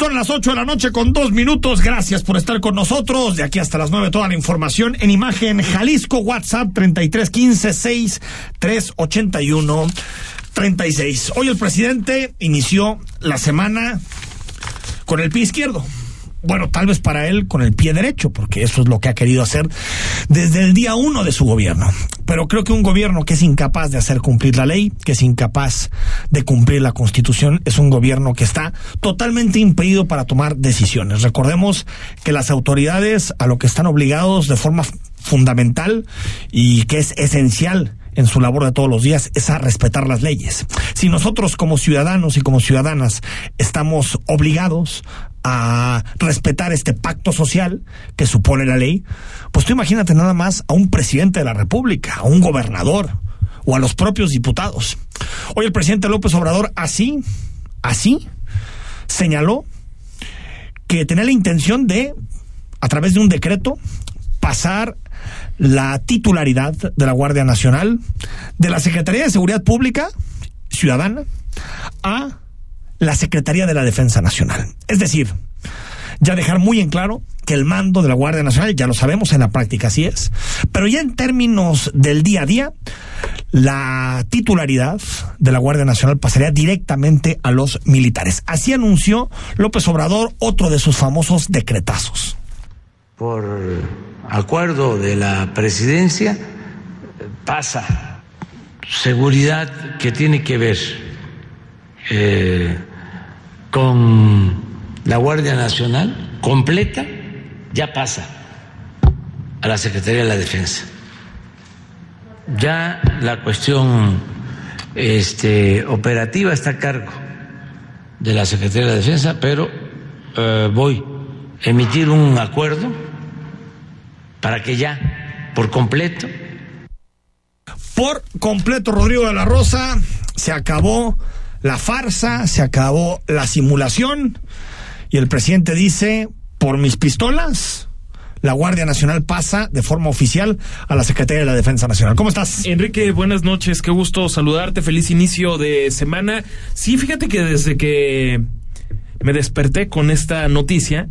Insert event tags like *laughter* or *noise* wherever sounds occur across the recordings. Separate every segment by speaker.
Speaker 1: Son las 8 de la noche con dos minutos. Gracias por estar con nosotros. De aquí hasta las 9 toda la información en imagen Jalisco WhatsApp 3315 6 381 36. Hoy el presidente inició la semana con el pie izquierdo bueno, tal vez para él con el pie derecho, porque eso es lo que ha querido hacer desde el día uno de su gobierno. Pero creo que un gobierno que es incapaz de hacer cumplir la ley, que es incapaz de cumplir la constitución, es un gobierno que está totalmente impedido para tomar decisiones. Recordemos que las autoridades a lo que están obligados de forma fundamental y que es esencial en su labor de todos los días es a respetar las leyes. Si nosotros como ciudadanos y como ciudadanas estamos obligados a respetar este pacto social que supone la ley, pues tú imagínate nada más a un presidente de la República, a un gobernador o a los propios diputados. Hoy el presidente López Obrador así, así, señaló que tenía la intención de, a través de un decreto, pasar la titularidad de la Guardia Nacional, de la Secretaría de Seguridad Pública Ciudadana, a la Secretaría de la Defensa Nacional. Es decir, ya dejar muy en claro que el mando de la Guardia Nacional, ya lo sabemos en la práctica así es, pero ya en términos del día a día, la titularidad de la Guardia Nacional pasaría directamente a los militares. Así anunció López Obrador otro de sus famosos decretazos.
Speaker 2: Por acuerdo de la presidencia pasa seguridad que tiene que ver eh, con la Guardia Nacional completa, ya pasa a la Secretaría de la Defensa. Ya la cuestión este, operativa está a cargo de la Secretaría de la Defensa, pero eh, voy a emitir un acuerdo para que ya, por completo.
Speaker 1: Por completo, Rodrigo de la Rosa, se acabó la farsa, se acabó la simulación y el presidente dice, por mis pistolas, la Guardia Nacional pasa de forma oficial a la Secretaría de la Defensa Nacional. ¿Cómo estás?
Speaker 3: Enrique, buenas noches, qué gusto saludarte, feliz inicio de semana. Sí, fíjate que desde que me desperté con esta noticia,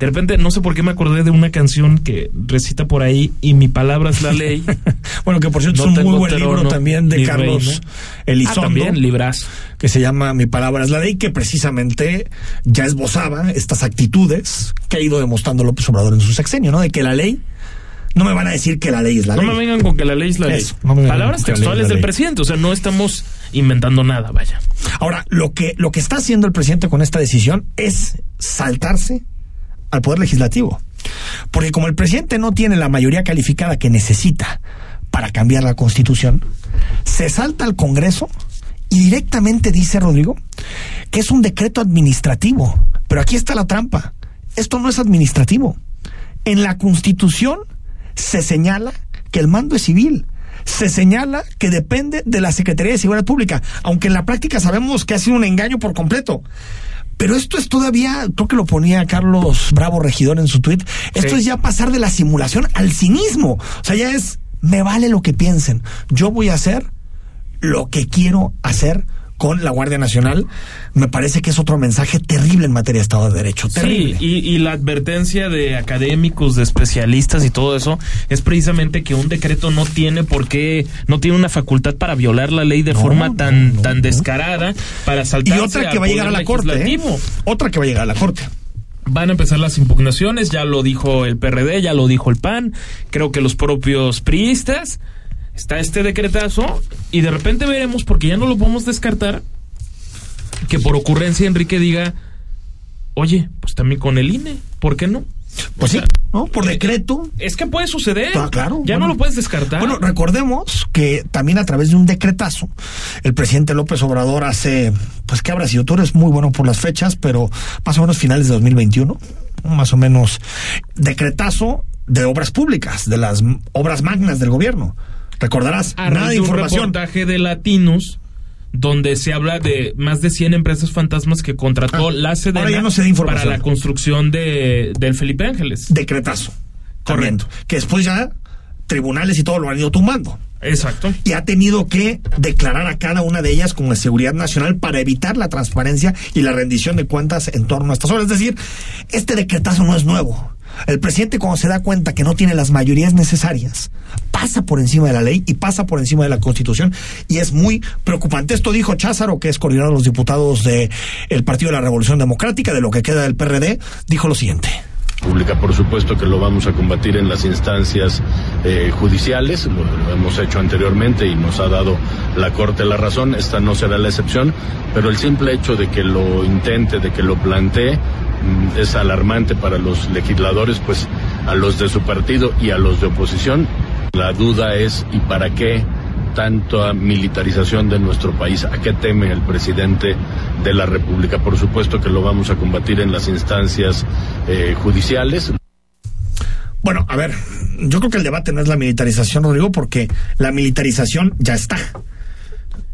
Speaker 3: de repente, no sé por qué me acordé de una canción que recita por ahí y mi palabra es la ley. *laughs*
Speaker 1: bueno, que por cierto es un muy buen libro también de Carlos Elizondo. Ah,
Speaker 3: también, libras.
Speaker 1: Que se llama Mi palabra es la ley, que precisamente ya esbozaba estas actitudes que ha ido demostrando López Obrador en su sexenio, ¿no? De que la ley no me van a decir que la ley es la
Speaker 3: ley.
Speaker 1: No
Speaker 3: me vengan con que la ley es la ley. Palabras textuales del presidente, o sea, no estamos inventando nada, vaya.
Speaker 1: Ahora, lo que, lo que está haciendo el presidente con esta decisión es saltarse al Poder Legislativo. Porque como el presidente no tiene la mayoría calificada que necesita para cambiar la constitución, se salta al Congreso y directamente dice Rodrigo que es un decreto administrativo. Pero aquí está la trampa. Esto no es administrativo. En la constitución se señala que el mando es civil se señala que depende de la Secretaría de Seguridad Pública, aunque en la práctica sabemos que ha sido un engaño por completo. Pero esto es todavía, creo que lo ponía Carlos Bravo Regidor en su tweet, esto es ya pasar de la simulación al cinismo. O sea, ya es, me vale lo que piensen, yo voy a hacer lo que quiero hacer con la Guardia Nacional, me parece que es otro mensaje terrible en materia de Estado de Derecho. Terrible.
Speaker 3: Sí, y, la advertencia de académicos, de especialistas y todo eso es precisamente que un decreto no tiene por qué, no tiene una facultad para violar la ley de forma tan, tan descarada, para saltar.
Speaker 1: Y otra que va a llegar a la Corte. ¿eh? Otra que va a llegar a la Corte
Speaker 3: van a empezar las impugnaciones, ya lo dijo el PRD, ya lo dijo el PAN, creo que los propios priistas está este decretazo y de repente veremos, porque ya no lo podemos descartar, que por ocurrencia Enrique diga, oye, pues también con el INE, ¿por qué no?
Speaker 1: Pues sí, ¿no? Por eh, decreto.
Speaker 3: Es que puede suceder.
Speaker 1: Ah, claro.
Speaker 3: Ya no lo puedes descartar.
Speaker 1: Bueno, recordemos que también a través de un decretazo, el presidente López Obrador hace, pues que habrá sido, tú eres muy bueno por las fechas, pero más o menos finales de 2021, más o menos, decretazo de obras públicas, de las obras magnas del gobierno. Recordarás,
Speaker 3: nada de información. Un reportaje de Latinos donde se habla de más de 100 empresas fantasmas que contrató ah, la Sedena para la construcción de, del Felipe Ángeles.
Speaker 1: Decretazo. Correcto. Que después ya tribunales y todo lo han ido tumbando.
Speaker 3: Exacto.
Speaker 1: Y ha tenido que declarar a cada una de ellas como de seguridad nacional para evitar la transparencia y la rendición de cuentas en torno a estas obras. Es decir, este decretazo no es nuevo. El presidente cuando se da cuenta que no tiene las mayorías necesarias, pasa por encima de la ley y pasa por encima de la constitución y es muy preocupante. Esto dijo Cházaro, que es coordinador de los diputados del Partido de la Revolución Democrática, de lo que queda del PRD, dijo lo siguiente
Speaker 4: pública. Por supuesto que lo vamos a combatir en las instancias eh, judiciales, lo, hemos hecho anteriormente y nos ha dado la Corte la razón, esta no será la excepción, pero el simple hecho de que lo intente, de que lo plantee, es alarmante para los legisladores, pues a los de su partido y a los de oposición. La duda es, ¿y para qué tanta militarización de nuestro país? ¿A qué teme el presidente de la República? Por supuesto que lo vamos a combatir en las instancias eh, judiciales.
Speaker 1: Bueno, a ver, yo creo que el debate no es la militarización, Rodrigo, porque la militarización ya está.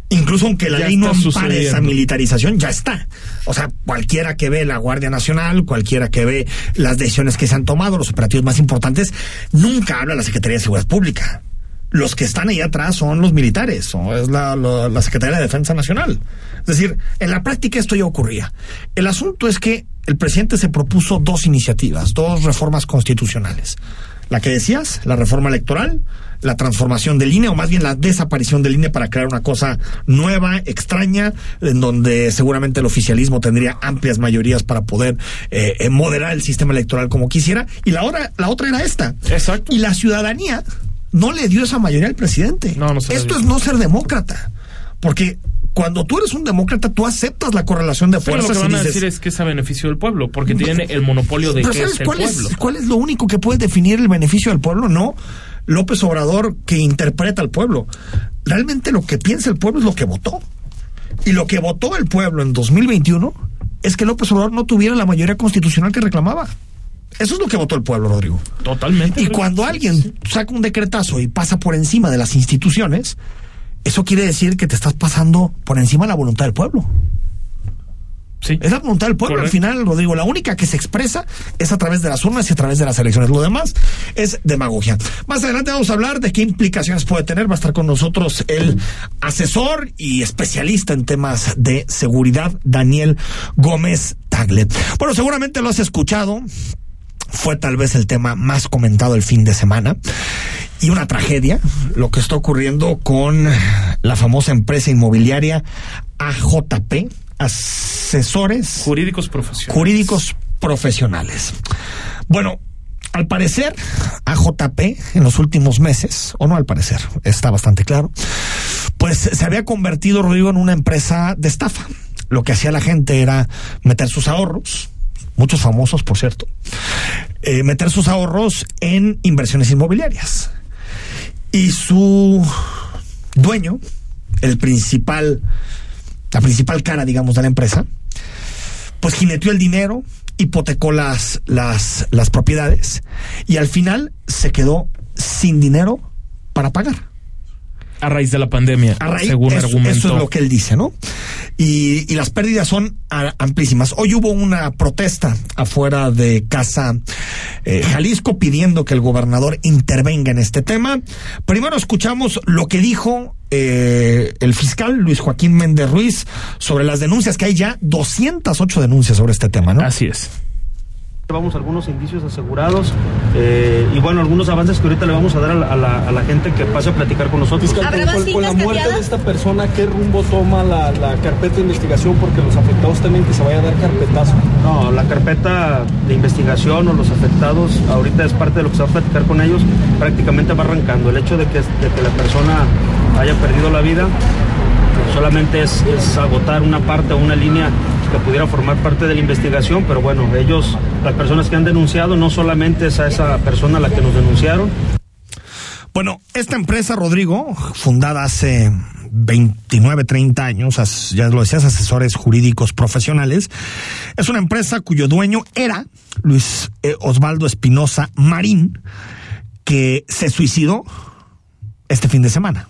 Speaker 1: Incluso aunque la ley no ampare esa militarización, ya está. O sea, cualquiera que ve la Guardia Nacional, cualquiera que ve las decisiones que se han tomado, los operativos más importantes, nunca habla la Secretaría de Seguridad Pública. Los que están ahí atrás son los militares, o es la, la Secretaría de Defensa Nacional. Es decir, en la práctica esto ya ocurría. El asunto es que el presidente se propuso dos iniciativas, dos reformas constitucionales. La que decías, la reforma electoral, la transformación del INE, o más bien la desaparición del INE para crear una cosa nueva, extraña, en donde seguramente el oficialismo tendría amplias mayorías para poder eh, eh, moderar el sistema electoral como quisiera. Y la, otra, la otra era esta.
Speaker 3: Exacto.
Speaker 1: Y la ciudadanía no le dio esa mayoría al presidente.
Speaker 3: No, no
Speaker 1: Esto es no ser demócrata. Porque cuando tú eres un demócrata, tú aceptas la correlación de fuerzas.
Speaker 3: Pero lo que van a decir es que es a beneficio del pueblo, porque tiene el monopolio de qué es el
Speaker 1: cuál
Speaker 3: pueblo.
Speaker 1: Es, ¿Cuál es lo único que puede definir el beneficio del pueblo? No. López Obrador que interpreta al pueblo. Realmente lo que piensa el pueblo es lo que votó. Y lo que votó el pueblo en 2021 es que López Obrador no tuviera la mayoría constitucional que reclamaba. Eso es lo que votó el pueblo, Rodrigo.
Speaker 3: Totalmente.
Speaker 1: Y cuando alguien saca un decretazo y pasa por encima de las instituciones, eso quiere decir que te estás pasando por encima de la voluntad del pueblo. Es la voluntad del pueblo. Al final, Rodrigo, la única que se expresa es a través de las urnas y a través de las elecciones. Lo demás es demagogia. Más adelante vamos a hablar de qué implicaciones puede tener. Va a estar con nosotros el asesor y especialista en temas de seguridad, Daniel Gómez Tagle. Bueno, seguramente lo has escuchado. Fue tal vez el tema más comentado el fin de semana y una tragedia, lo que está ocurriendo con la famosa empresa inmobiliaria AJP, asesores
Speaker 3: jurídicos profesionales.
Speaker 1: Jurídicos profesionales. Bueno, al parecer, AJP en los últimos meses, o no al parecer, está bastante claro, pues se había convertido, Rodrigo, en una empresa de estafa. Lo que hacía la gente era meter sus ahorros, muchos famosos, por cierto, eh, meter sus ahorros en inversiones inmobiliarias. Y su dueño, el principal, la principal cara, digamos, de la empresa, pues jineteó el dinero, hipotecó las, las, las propiedades y al final se quedó sin dinero para pagar.
Speaker 3: A raíz de la pandemia,
Speaker 1: A raíz,
Speaker 3: según
Speaker 1: eso,
Speaker 3: argumentó.
Speaker 1: eso es lo que él dice, ¿no? Y, y las pérdidas son a- amplísimas. Hoy hubo una protesta afuera de Casa eh, Jalisco pidiendo que el gobernador intervenga en este tema. Primero escuchamos lo que dijo eh, el fiscal Luis Joaquín Méndez Ruiz sobre las denuncias, que hay ya 208 denuncias sobre este tema, ¿no?
Speaker 3: Así es.
Speaker 5: Llevamos algunos indicios asegurados eh, y bueno, algunos avances que ahorita le vamos a dar a la, a la- a la gente que pase a platicar con nosotros.
Speaker 6: Fiscal,
Speaker 7: ¿Habrá
Speaker 6: con,
Speaker 7: más
Speaker 6: con la muerte de esta persona, ¿qué rumbo toma la, la carpeta de investigación? Porque los afectados temen que se vaya a dar carpetazo.
Speaker 5: No, la carpeta de investigación o los afectados, ahorita es parte de lo que se va a platicar con ellos, prácticamente va arrancando. El hecho de que, de que la persona haya perdido la vida solamente es, es agotar una parte o una línea que pudiera formar parte de la investigación, pero bueno, ellos, las personas que han denunciado, no solamente es a esa persona a la que nos denunciaron,
Speaker 1: Bueno, esta empresa, Rodrigo, fundada hace 29, 30 años, ya lo decías, asesores jurídicos profesionales, es una empresa cuyo dueño era Luis eh, Osvaldo Espinosa Marín, que se suicidó este fin de semana.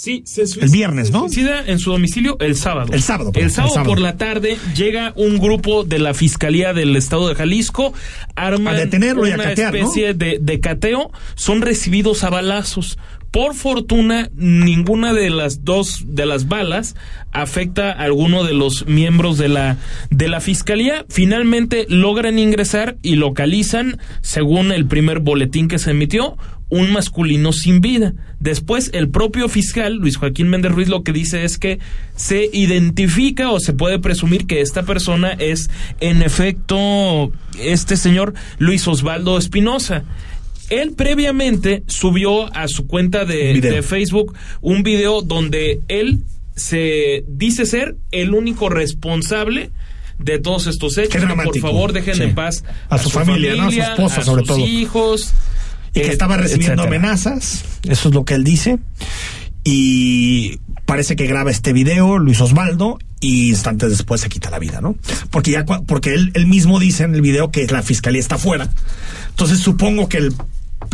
Speaker 3: Sí, se suicida-
Speaker 1: El viernes, ¿no?
Speaker 3: se suicida en su domicilio el sábado.
Speaker 1: El sábado, perdón,
Speaker 3: El sábado,
Speaker 1: el sábado.
Speaker 3: por la tarde llega un grupo de la Fiscalía del Estado de Jalisco, arman
Speaker 1: A detenerlo y a
Speaker 3: una
Speaker 1: catear, ¿no?
Speaker 3: especie de, de cateo, son recibidos a balazos. Por fortuna, ninguna de las dos de las balas afecta a alguno de los miembros de la de la fiscalía. Finalmente logran ingresar y localizan, según el primer boletín que se emitió, un masculino sin vida. Después, el propio fiscal, Luis Joaquín Méndez Ruiz, lo que dice es que se identifica o se puede presumir que esta persona es, en efecto, este señor Luis Osvaldo Espinosa. Él previamente subió a su cuenta de, Facebook un video donde él se dice ser el único responsable de todos estos hechos. Por favor, dejen
Speaker 1: Sí.
Speaker 3: en paz
Speaker 1: A su familia, ¿no? A su esposa,
Speaker 3: a
Speaker 1: sobre
Speaker 3: sus
Speaker 1: todo.
Speaker 3: hijos.
Speaker 1: Y que estaba recibiendo
Speaker 3: etcétera.
Speaker 1: amenazas, eso es lo que él dice, y parece que graba este video Luis Osvaldo y instantes después se quita la vida, ¿no? Porque ya porque él, él mismo dice en el video que la fiscalía está fuera. Entonces supongo que el,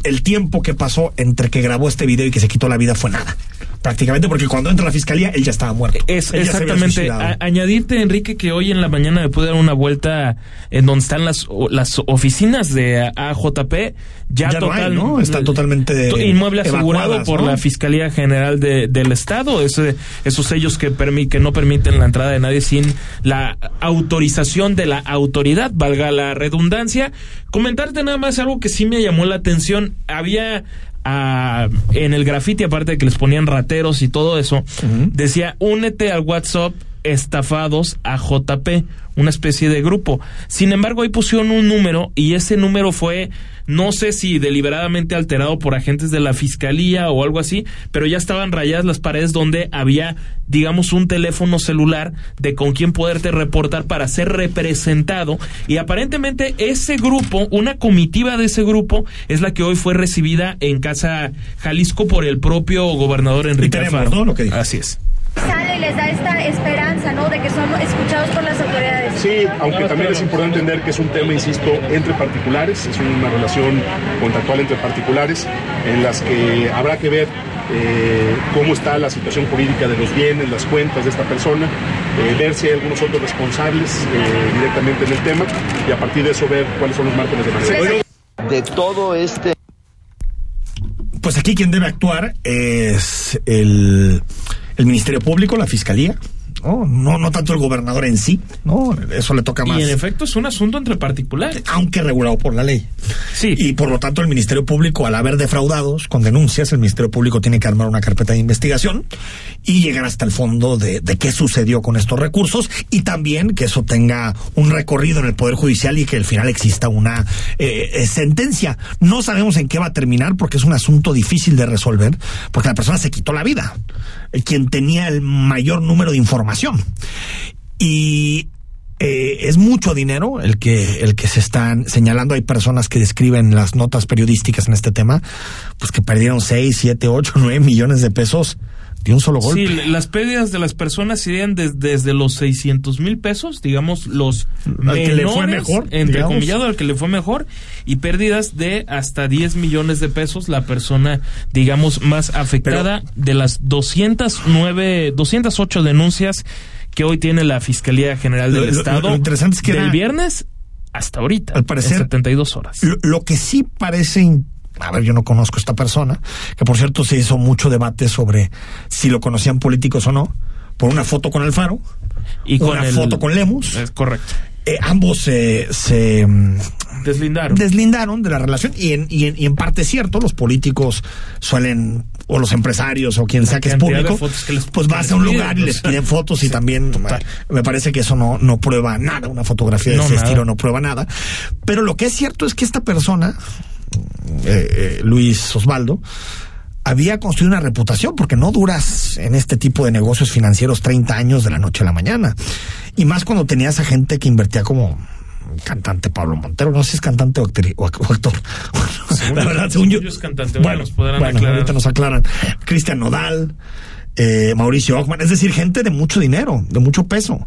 Speaker 1: el tiempo que pasó entre que grabó este video y que se quitó la vida fue nada. Prácticamente porque cuando entra la fiscalía él ya estaba muerto.
Speaker 3: Es
Speaker 1: había
Speaker 3: exactamente. A- añadirte, Enrique, que hoy en la mañana me pude dar una vuelta en donde están las, las oficinas de AJP. Ya,
Speaker 1: Ya no hay,
Speaker 3: total,
Speaker 1: ¿no? Están totalmente
Speaker 3: to- Inmueble asegurado por
Speaker 1: ¿no?
Speaker 3: la Fiscalía General de- del Estado. Ese, esos sellos que, permi- que no permiten la entrada de nadie sin la autorización de la autoridad, valga la redundancia. Comentarte nada más algo que sí me llamó la atención. Había ah, en el grafiti, aparte de que les ponían rateros y todo eso, decía, únete al WhatsApp estafados a JP, una especie de grupo. Sin embargo, ahí pusieron un número y ese número fue, no sé si deliberadamente alterado por agentes de la fiscalía o algo así, pero ya estaban rayadas las paredes donde había, digamos, un teléfono celular de con quién poderte reportar para ser representado y aparentemente ese grupo, una comitiva de ese grupo es la que hoy fue recibida en Casa Jalisco por el propio gobernador Enrique Alfaro.
Speaker 1: ¿no? Lo que dijo.
Speaker 3: Así es.
Speaker 8: Sale y les da esta esperanza, ¿no? De que son escuchados por las autoridades.
Speaker 9: Sí, aunque también es importante entender que es un tema, insisto, entre particulares, es una relación contractual entre particulares en las que habrá que ver eh, cómo está la situación jurídica de los bienes, las cuentas de esta persona, eh, ver si hay algunos otros responsables eh, directamente en el tema y a partir de eso ver cuáles son los márgenes de maniobra.
Speaker 10: de todo este
Speaker 1: Pues aquí quien debe actuar es el, el Ministerio Público, la Fiscalía, ¿no? No, no tanto el gobernador en sí, ¿no? Eso le toca más.
Speaker 3: Y en efecto es un asunto entre particulares.
Speaker 1: aunque regulado por la ley.
Speaker 3: Sí.
Speaker 1: Y por lo tanto el Ministerio Público, al haber defraudados con denuncias, el Ministerio Público tiene que armar una carpeta de investigación y llegar hasta el fondo de, de qué sucedió con estos recursos y también que eso tenga un recorrido en el Poder Judicial y que al final exista una eh, eh, sentencia. No sabemos en qué va a terminar porque es un asunto difícil de resolver porque la persona se quitó la vida, quien tenía el mayor número de información. Y eh, es mucho dinero el que, el que se están señalando. Hay personas que describen las notas periodísticas en este tema, pues que perdieron 6, 7, 8, 9 millones de pesos de un solo golpe.
Speaker 3: Sí, las pérdidas de las personas serían desde los 600 mil pesos, digamos, los
Speaker 1: al que le fue mejor,
Speaker 3: entre comillado, al que le fue mejor, y pérdidas de hasta 10 millones de pesos la persona, digamos, más afectada de las 209, 208 denuncias que hoy tiene la Fiscalía General del
Speaker 1: Lo- lo-
Speaker 3: Estado.
Speaker 1: lo interesante es que
Speaker 3: del
Speaker 1: era-
Speaker 3: viernes hasta ahorita,
Speaker 1: Al parecer-
Speaker 3: en 72 horas.
Speaker 1: Lo, lo que sí parece, a ver, yo no conozco a esta persona, que por cierto se hizo mucho debate sobre si lo conocían políticos o no, por una foto con Alfaro
Speaker 3: y con
Speaker 1: una
Speaker 3: el-
Speaker 1: foto con Lemus.
Speaker 3: Es correcto.
Speaker 1: Eh, ambos se, se mm,
Speaker 3: Deslindaron.
Speaker 1: deslindaron de la relación y en, y en, y en parte es cierto, los políticos suelen, o los empresarios o quien sea que es público,
Speaker 3: que les-
Speaker 1: pues vas a un lugar y les piden fotos y también me parece que eso no, no prueba nada, una fotografía de
Speaker 3: No,
Speaker 1: ese
Speaker 3: nada.
Speaker 1: estilo no prueba nada. Pero lo que es cierto es que esta persona, eh, eh, Luis Osvaldo, había construido una reputación porque no duras en este tipo de negocios financieros 30 años de la noche a la mañana. Y más cuando tenías a gente que invertía como cantante Pablo Montero, no sé si es cantante o actor. *laughs*
Speaker 3: Según
Speaker 1: la verdad, según yo.
Speaker 3: yo es cantante,
Speaker 1: Bueno,
Speaker 3: nos podrán
Speaker 1: bueno,
Speaker 3: aclarar.
Speaker 1: ahorita nos aclaran. Cristian Nodal, eh, Mauricio Ockman, es decir, gente de mucho dinero, de mucho peso.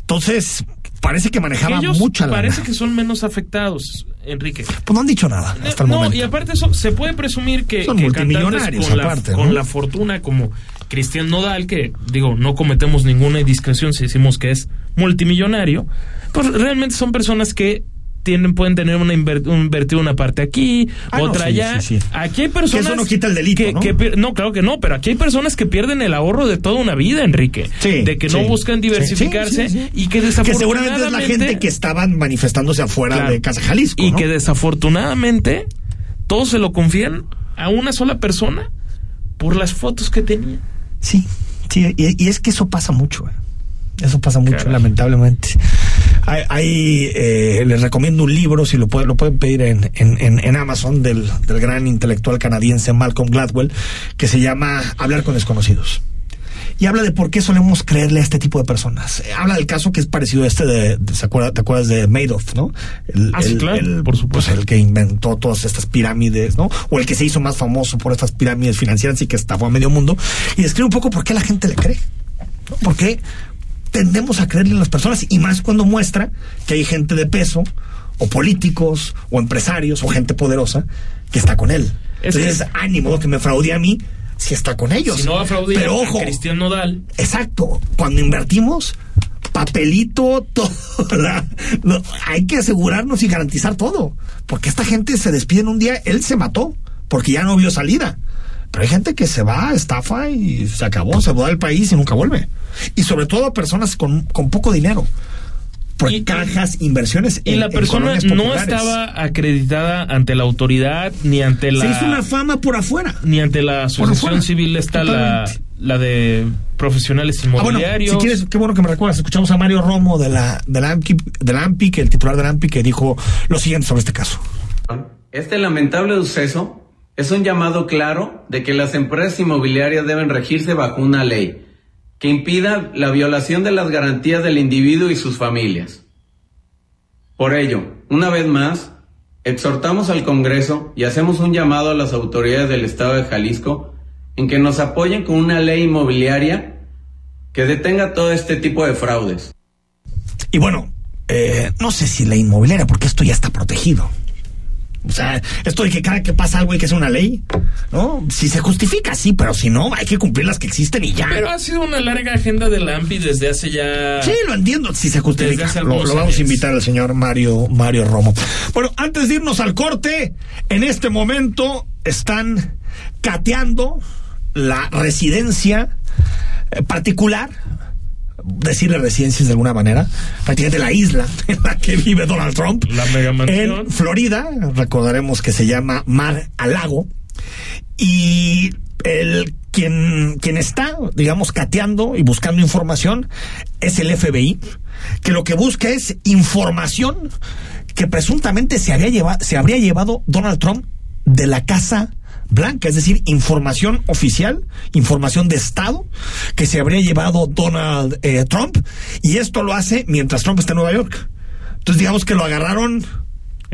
Speaker 1: Entonces, parece que manejaba
Speaker 3: Ellos
Speaker 1: mucha lana.
Speaker 3: parece que son menos afectados, Enrique.
Speaker 1: Pues no han dicho nada hasta el
Speaker 3: no,
Speaker 1: momento.
Speaker 3: y aparte eso, se puede presumir que,
Speaker 1: Son
Speaker 3: que
Speaker 1: multimillonarios
Speaker 3: con,
Speaker 1: aparte,
Speaker 3: la,
Speaker 1: ¿no?
Speaker 3: con la fortuna como Cristian Nodal, que digo, no cometemos ninguna indiscreción si decimos que es multimillonario, pues realmente son personas que tienen, pueden tener una inver- un- invertido una parte aquí,
Speaker 1: Ah, no,
Speaker 3: otra
Speaker 1: sí,
Speaker 3: allá.
Speaker 1: sí, sí.
Speaker 3: Aquí hay personas
Speaker 1: Que eso no quita el delito,
Speaker 3: que,
Speaker 1: ¿no?
Speaker 3: que no, claro que no, pero aquí hay personas que pierden el ahorro de toda una vida, Enrique.
Speaker 1: Sí,
Speaker 3: de que no buscan diversificarse y que
Speaker 1: Que
Speaker 3: desafortunadamente
Speaker 1: seguramente es la gente que estaban manifestándose afuera
Speaker 3: Claro.
Speaker 1: de Casa Jalisco.
Speaker 3: Y
Speaker 1: ¿no?
Speaker 3: que desafortunadamente todos se lo confían a una sola persona por las fotos que tenía.
Speaker 1: Sí, sí, y, y es que eso pasa mucho. eh. Eso pasa mucho,
Speaker 3: Caray.
Speaker 1: lamentablemente. Hay, hay, eh, les recomiendo un libro, si lo, puede- lo pueden pedir en, en, en- Amazon, del, del gran intelectual canadiense Malcolm Gladwell, que se llama Hablar con desconocidos. Y habla de por qué solemos creerle a este tipo de personas. Habla del caso que es parecido a este de, de- ¿se acuerda- ¿te acuerdas de Madoff, no? El,
Speaker 3: Ah, sí, claro, por supuesto.
Speaker 1: pues, el que inventó todas estas pirámides, ¿no? O el que se hizo más famoso por estas pirámides financieras y que estafó a medio mundo. Y describe un poco por qué la gente le cree. ¿no? ¿Por qué tendemos a creerle a las personas? Y más cuando muestra que hay gente de peso, o políticos, o empresarios, o gente poderosa que está con él.
Speaker 3: Es que-
Speaker 1: Entonces, ánimo que me fraude a mí si está con ellos.
Speaker 3: Si no aplaudía
Speaker 1: Pero ojo,
Speaker 3: a Cristian Nodal,
Speaker 1: Exacto. Cuando invertimos, papelito, todo. *laughs* la- no, hay que asegurarnos y garantizar todo. Porque esta gente se despide en un día, él se mató, porque ya no vio salida. Pero hay gente que se va, estafa y se acabó, se va del país y nunca vuelve. Y sobre todo a personas con, con poco dinero. Por
Speaker 3: Y-
Speaker 1: cajas, inversiones.
Speaker 3: y
Speaker 1: en-
Speaker 3: la persona no estaba acreditada ante la autoridad ni ante la
Speaker 1: Se hizo una fama por afuera.
Speaker 3: ni ante la asociación civil está la,
Speaker 1: Totalmente.
Speaker 3: la de profesionales
Speaker 1: Ah, bueno,
Speaker 3: inmobiliarios.
Speaker 1: si quieres, qué bueno que me recuerdas. Escuchamos a Mario Romo de la, de la AMPI, de la AMPI, que el titular de la AMPI, que dijo lo siguiente sobre este caso.
Speaker 11: Este lamentable suceso es un llamado claro de que las empresas inmobiliarias deben regirse bajo una ley que impida la violación de las garantías del individuo y sus familias. Por ello, una vez más, exhortamos al Congreso y hacemos un llamado a las autoridades del Estado de Jalisco en que nos apoyen con una ley inmobiliaria que detenga todo este tipo de fraudes.
Speaker 1: Y bueno, eh, no sé si la inmobiliaria, porque esto ya está protegido. O sea, esto de que cada que pasa algo hay que hacer una ley, ¿no? Si se justifica, sí, pero si no, hay que cumplir las que existen y ya.
Speaker 3: Pero ha sido una larga agenda de la AMPI desde hace ya...
Speaker 1: Sí, lo entiendo, si se justifica. Lo, lo vamos a invitar al señor Mario, Mario Romo. Bueno, antes de irnos al corte, en este momento están cateando la residencia eh, particular, decirle residencias de alguna manera, prácticamente la isla *laughs* en la que vive Donald Trump.
Speaker 3: La mega mansión.
Speaker 1: En Florida, recordaremos que se llama Mar a Lago. Y el quien, quien está, digamos, cateando y buscando información es el FBI, que lo que busca es información que presuntamente se, había lleva- se habría llevado Donald Trump de la casa blanca, es decir, información oficial, información de Estado que se habría llevado Donald eh, Trump y esto lo hace mientras Trump está en Nueva York. Entonces digamos que lo agarraron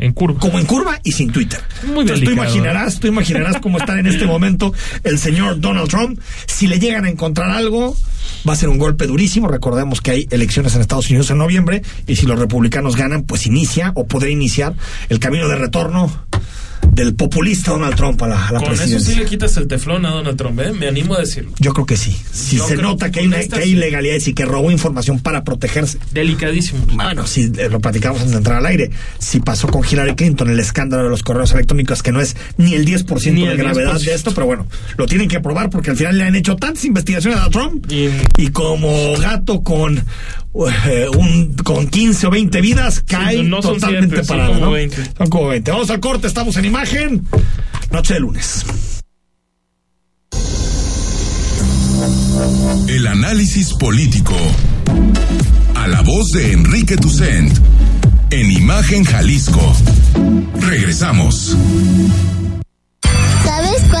Speaker 3: en curva.
Speaker 1: Como en curva y sin Twitter.
Speaker 3: Muy
Speaker 1: Entonces tú imaginarás, tú imaginarás cómo está en este momento el señor Donald Trump. Si le llegan a encontrar algo, va a ser un golpe durísimo. Recordemos que hay elecciones en Estados Unidos en noviembre y si los republicanos ganan, pues inicia o podría iniciar el camino de retorno del populista Donald Trump a la, a la
Speaker 3: Con eso sí le quitas el teflón a Donald Trump, ¿eh? Me animo a decirlo.
Speaker 1: Yo creo que sí. Si
Speaker 3: Yo
Speaker 1: se nota
Speaker 3: que
Speaker 1: hay, que hay ilegalidades y que robó información para protegerse.
Speaker 3: Delicadísimo.
Speaker 1: Bueno, si eh, lo platicamos antes de entrar al aire, si pasó con Hillary Clinton el escándalo de los correos electrónicos, que no es ni el 10%
Speaker 3: Ni
Speaker 1: de gravedad
Speaker 3: 10%.
Speaker 1: de esto, pero bueno, lo tienen que probar porque al final le han hecho tantas investigaciones a Trump y, como gato con un con 15 o 20 vidas cae
Speaker 3: no son
Speaker 1: totalmente
Speaker 3: son como
Speaker 1: ¿no?
Speaker 3: 20.
Speaker 1: Son como 20. Vamos al corte, estamos en imagen. Noche de lunes.
Speaker 12: El análisis político. A la voz de Enrique Tucent. En Imagen Jalisco. Regresamos.
Speaker 13: ¿Sabes cuál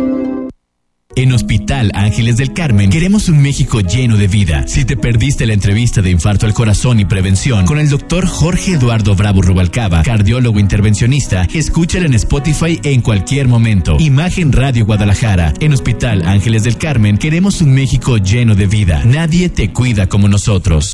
Speaker 14: En Hospital Ángeles del Carmen queremos un México lleno de vida. Si te perdiste la entrevista de infarto al corazón y prevención con el doctor Jorge Eduardo Bravo Rubalcaba, cardiólogo intervencionista, escúchala en Spotify en cualquier momento. Imagen Radio Guadalajara. En Hospital Ángeles del Carmen queremos un México lleno de vida. Nadie te cuida como nosotros.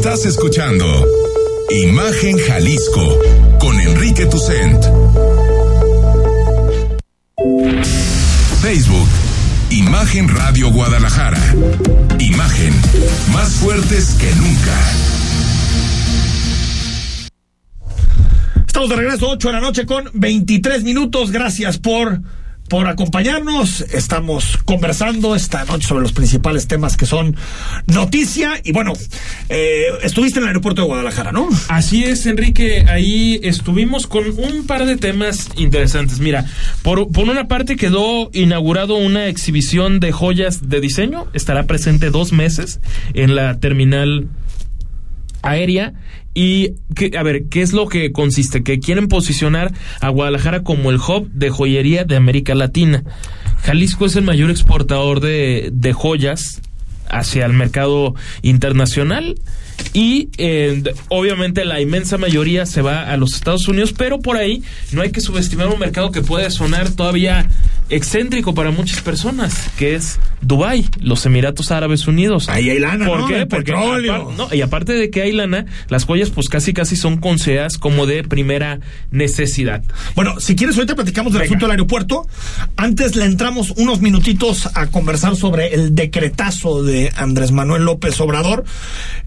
Speaker 12: Estás escuchando Imagen Jalisco con Enrique Tucent. Facebook, Imagen Radio Guadalajara. Imagen, más fuertes que nunca.
Speaker 1: Estamos de regreso, 8 de la noche con 23 minutos. Gracias por, por acompañarnos. Estamos conversando esta noche sobre los principales temas que son noticia. Y bueno, eh, estuviste en el aeropuerto de Guadalajara, ¿no?
Speaker 3: Así es, Enrique. Ahí estuvimos con un par de temas interesantes. Mira, por, por una parte quedó inaugurado una exhibición de joyas de diseño. Estará presente dos meses en la terminal aérea. Y, que, a ver, ¿qué es lo que consiste? Que quieren posicionar a Guadalajara como el hub de joyería de América Latina. Jalisco es el mayor exportador de, de joyas hacia el mercado internacional y eh, obviamente la inmensa mayoría se va a los Estados Unidos, pero por ahí no hay que subestimar un mercado que puede sonar todavía excéntrico para muchas personas, que es Dubai, los Emiratos Árabes Unidos.
Speaker 1: Ahí hay lana,
Speaker 3: ¿Por
Speaker 1: ¿no?
Speaker 3: qué?
Speaker 1: El
Speaker 3: Porque no, y aparte de que hay lana, las joyas pues casi casi son consideradas como de primera necesidad.
Speaker 1: Bueno, si quieres, ahorita platicamos del
Speaker 3: Venga.
Speaker 1: asunto del aeropuerto. Antes le entramos unos minutitos a conversar sobre el decretazo de Andrés Manuel López Obrador.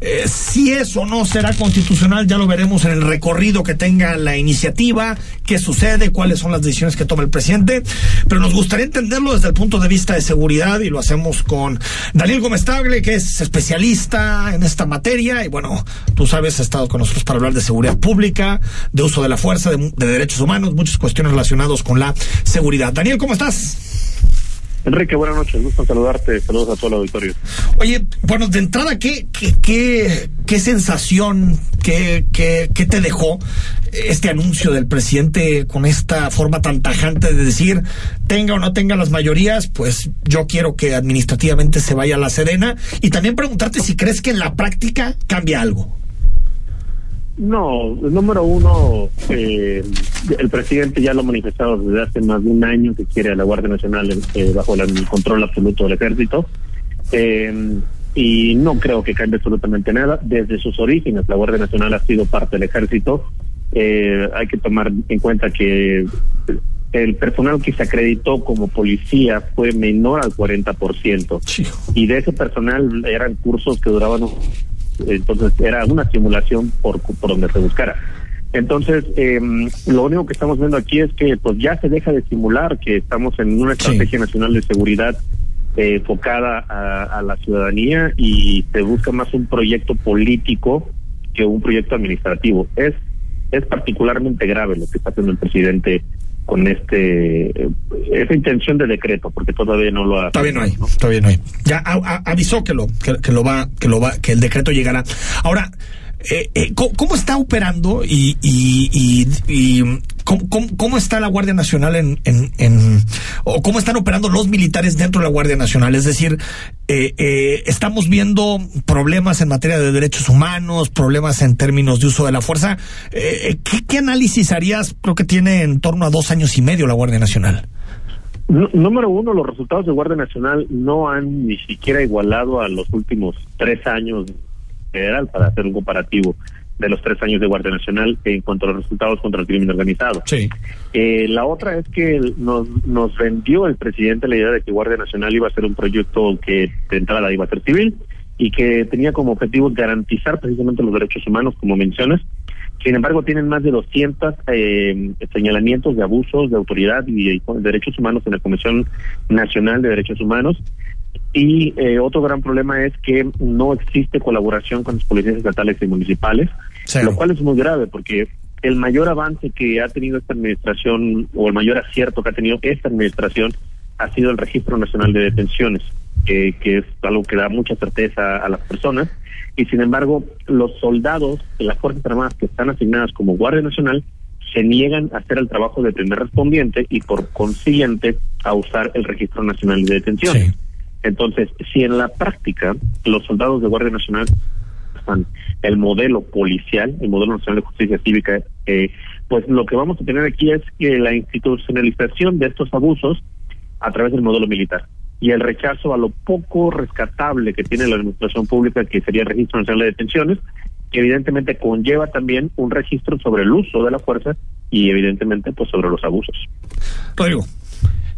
Speaker 1: Eh, Si eso no será constitucional, ya lo veremos en el recorrido que tenga la iniciativa, qué sucede, cuáles son las decisiones que toma el presidente. Pero nos gustaría entenderlo desde el punto de vista de seguridad y lo hacemos con Daniel Gómez Tagle, que es especialista en esta materia. Y bueno, tú sabes, ha estado con nosotros para hablar de seguridad pública, de uso de la fuerza, de, de derechos humanos, muchas cuestiones relacionadas con la seguridad. Daniel, ¿cómo estás?
Speaker 15: Enrique, buenas noches, gusto saludarte, saludos a todo el auditorio.
Speaker 1: Oye, bueno, de entrada, ¿qué, qué, qué, qué sensación, qué, qué, qué te dejó este anuncio del presidente con esta forma tan tajante de decir, tenga o no tenga las mayorías, pues yo quiero que administrativamente se vaya a la Serena? Y también preguntarte si crees que en la práctica cambia algo.
Speaker 15: No, número uno, eh, el presidente ya lo ha manifestado desde hace más de un año que quiere a la Guardia Nacional eh, bajo el control absoluto del ejército. Eh, y no creo que cambie absolutamente nada. Desde sus orígenes, la Guardia Nacional ha sido parte del ejército. Eh, hay que tomar en cuenta que el personal que se acreditó como policía fue menor al 40%. Y de ese personal eran cursos que duraban entonces era una simulación por, por donde se buscara. Entonces, eh, lo único que estamos viendo aquí es que pues ya se deja de simular que estamos en una estrategia nacional de seguridad eh, enfocada a, a, la ciudadanía y se busca más un proyecto político que un proyecto administrativo. Es es particularmente grave lo que está haciendo el presidente con este eh, esa intención de decreto porque todavía no lo ha
Speaker 1: todavía no hay todavía no hay. Ya a, a, avisó que lo que, que, lo va que lo va que el decreto llegará. Ahora eh, eh, ¿cómo, ¿cómo, está operando y, y, y, y ¿cómo, está la Guardia Nacional en, o cómo están operando los militares dentro de la Guardia Nacional? Es decir, eh, eh, estamos viendo problemas en materia de derechos humanos, problemas en términos de uso de la fuerza. Eh, ¿qué, ¿Qué análisis harías? Creo que tiene en torno a dos años y medio la Guardia Nacional.
Speaker 15: Número uno, los resultados de Guardia Nacional no han ni siquiera igualado a los últimos tres años federal para hacer un comparativo de los tres años de Guardia Nacional en cuanto a los resultados contra el crimen organizado.
Speaker 1: Sí.
Speaker 15: Eh, la otra es que nos, nos vendió el presidente la idea de que Guardia Nacional iba a ser un proyecto que de entrada iba a ser civil y que tenía como objetivo garantizar precisamente los derechos humanos, como mencionas. Sin embargo, tienen más de 200 eh, señalamientos de abusos de autoridad y de derechos humanos en la Comisión Nacional de Derechos Humanos y eh, otro gran problema es que no existe colaboración con las policías estatales y municipales, sí. lo cual es muy grave porque el mayor avance que ha tenido esta administración o el mayor acierto que ha tenido esta administración ha sido el Registro Nacional de Detenciones, eh, que es algo que da mucha certeza a las personas. Y sin embargo, los soldados de las Fuerzas Armadas que están asignadas como Guardia Nacional se niegan a hacer el trabajo de primer respondiente y por consiguiente a usar el Registro Nacional de Detenciones. Sí. Entonces, si en la práctica los soldados de Guardia Nacional el modelo policial, el modelo nacional de justicia cívica, eh, pues lo que vamos a tener aquí es que la institucionalización de estos abusos a través del modelo militar y el rechazo a lo poco rescatable que tiene la administración pública, que sería el Registro Nacional de Detenciones, que evidentemente conlleva también un registro sobre el uso de la fuerza y evidentemente pues sobre los abusos.
Speaker 1: Rodrigo.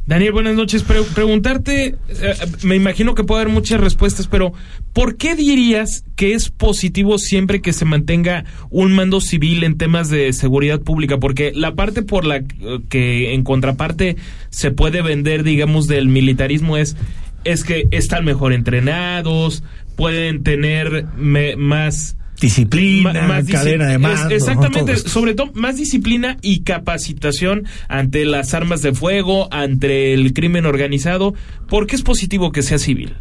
Speaker 3: Daniel, buenas noches. Pre preguntarte, eh, me imagino que puede haber muchas respuestas, pero ¿por qué dirías que es positivo siempre que se mantenga un mando civil en temas de seguridad pública? Porque la parte por la que en contraparte se puede vender, digamos, del militarismo es, es que están mejor entrenados, pueden tener me, más
Speaker 1: disciplina, más, más cadena de mando.
Speaker 3: Es, exactamente, ¿no? sobre todo más disciplina y capacitación ante las armas de fuego, ante el crimen organizado. ¿Por qué es positivo que sea civil?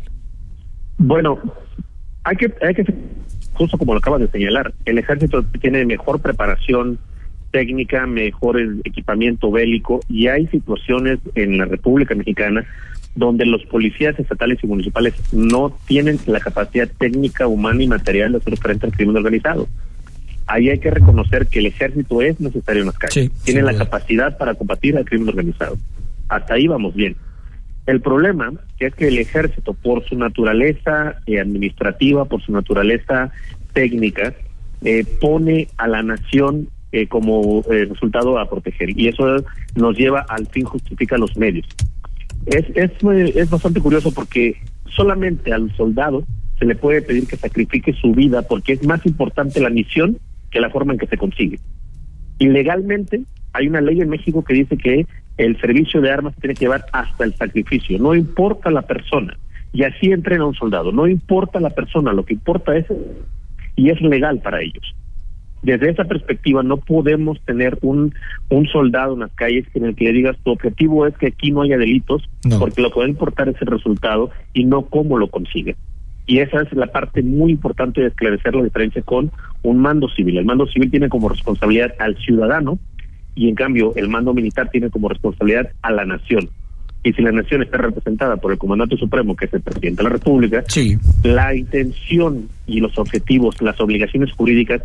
Speaker 15: Bueno, hay que, hay que justo como lo acabas de señalar, el ejército tiene mejor preparación técnica, mejor equipamiento bélico y hay situaciones en la República Mexicana donde los policías estatales y municipales no tienen la capacidad técnica, humana y material de hacer frente al crimen organizado. Ahí hay que reconocer que el ejército es necesario en las calles, sí, tiene la capacidad para combatir al crimen organizado. Hasta ahí vamos bien. El problema es que el ejército, por su naturaleza eh, administrativa, por su naturaleza técnica, eh, pone a la nación eh, como resultado a proteger. Y eso nos lleva al fin justifica los medios. Es, es, es bastante curioso porque solamente al soldado se le puede pedir que sacrifique su vida porque es más importante la misión que la forma en que se consigue. Y legalmente hay una ley en México que dice que el servicio de armas tiene que llevar hasta el sacrificio, no importa la persona. Y así entrena un soldado, no importa la persona, lo que importa es y es legal para ellos. Desde esa perspectiva no podemos tener un, un soldado en las calles en el que le digas tu objetivo es que aquí no haya delitos, porque lo que va a importar es el resultado y no cómo lo consigue. Y esa es la parte muy importante de esclarecer la diferencia con un mando civil. El mando civil tiene como responsabilidad al ciudadano y en cambio el mando militar tiene como responsabilidad a la nación. Y si la nación está representada por el comandante supremo, que es el presidente de la República, la intención y los objetivos, las obligaciones jurídicas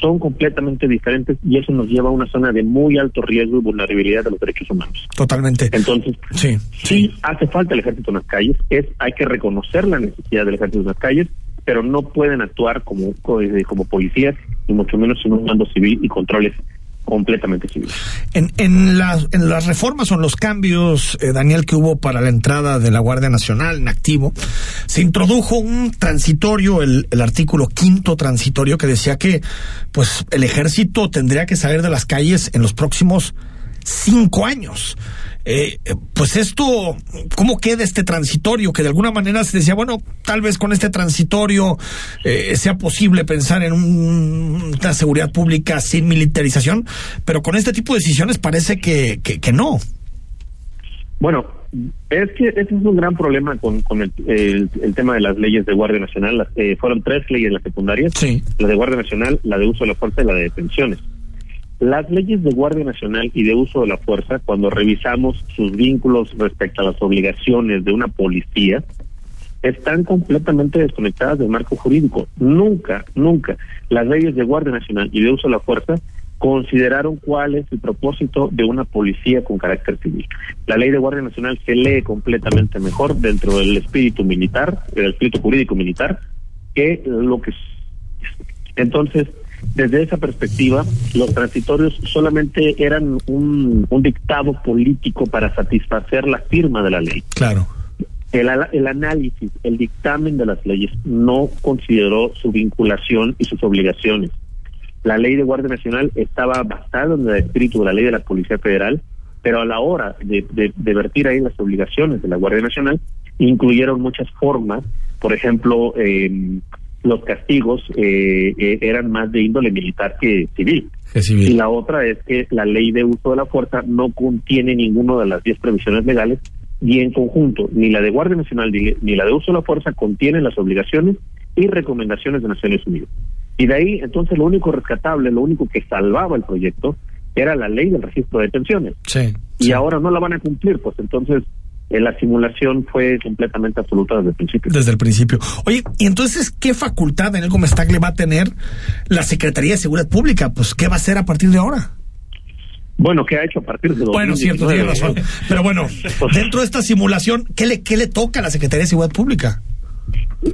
Speaker 15: son completamente diferentes y eso nos lleva a una zona de muy alto riesgo y vulnerabilidad de los derechos humanos.
Speaker 1: Totalmente.
Speaker 15: Entonces,
Speaker 1: sí,
Speaker 15: sí hace falta el ejército en las calles, es hay que reconocer la necesidad del ejército en las calles, pero no pueden actuar como como policías y mucho menos en un mando civil y controles completamente civil.
Speaker 1: En, en, las, en las reformas o en los cambios, eh, Daniel, que hubo para la entrada de la Guardia Nacional en activo, se introdujo un transitorio, el, el artículo quinto transitorio, que decía que pues el ejército tendría que salir de las calles en los próximos cinco años. Eh, pues esto, ¿cómo queda este transitorio? Que de alguna manera se decía, bueno, tal vez con este transitorio eh, sea posible pensar en una seguridad pública sin militarización, pero con este tipo de decisiones parece que, que, no.
Speaker 15: Bueno, es que ese es un gran problema con, con el, el, tema de las leyes de Guardia Nacional. Las, eh, fueron tres leyes las secundarias,
Speaker 1: sí.
Speaker 15: la de Guardia Nacional, la de uso de la fuerza y la de detenciones. Las leyes de Guardia Nacional y de uso de la fuerza, cuando revisamos sus vínculos respecto a las obligaciones de una policía, están completamente desconectadas del marco jurídico. Nunca, nunca las leyes de Guardia Nacional y de uso de la fuerza consideraron cuál es el propósito de una policía con carácter civil. La ley de Guardia Nacional se lee completamente mejor dentro del espíritu militar, del espíritu jurídico militar, que lo que... Entonces, desde esa perspectiva, los transitorios solamente eran un, dictado político para satisfacer la firma de la ley.
Speaker 1: Claro.
Speaker 15: El, el, análisis, el dictamen de las leyes no consideró su vinculación y sus obligaciones. La ley de Guardia Nacional estaba basada en el espíritu de la ley de la Policía Federal, pero a la hora de, de vertir ahí las obligaciones de la Guardia Nacional, incluyeron muchas formas, por ejemplo, eh, los castigos eh, eh, eran más de índole militar que civil. Y la otra es que la ley de uso de la fuerza no contiene ninguna de las diez previsiones legales y en conjunto ni la de Guardia Nacional ni, la de uso de la fuerza contienen las obligaciones y recomendaciones de Naciones Unidas. Y de ahí entonces lo único rescatable, lo único que salvaba el proyecto era la ley del registro de detenciones. y ahora no la van a cumplir, pues entonces eh, la simulación fue completamente absoluta desde el principio.
Speaker 1: Desde el principio. Oye, ¿y entonces qué facultad, Daniel Gómez le va a tener la Secretaría de Seguridad Pública? Pues, ¿qué va a hacer a partir de ahora?
Speaker 15: Bueno, ¿qué ha hecho a partir de
Speaker 1: Bueno, cierto, tiene razón. Pero bueno, pues, dentro de esta simulación, ¿qué le, ¿qué le toca a la Secretaría de Seguridad Pública?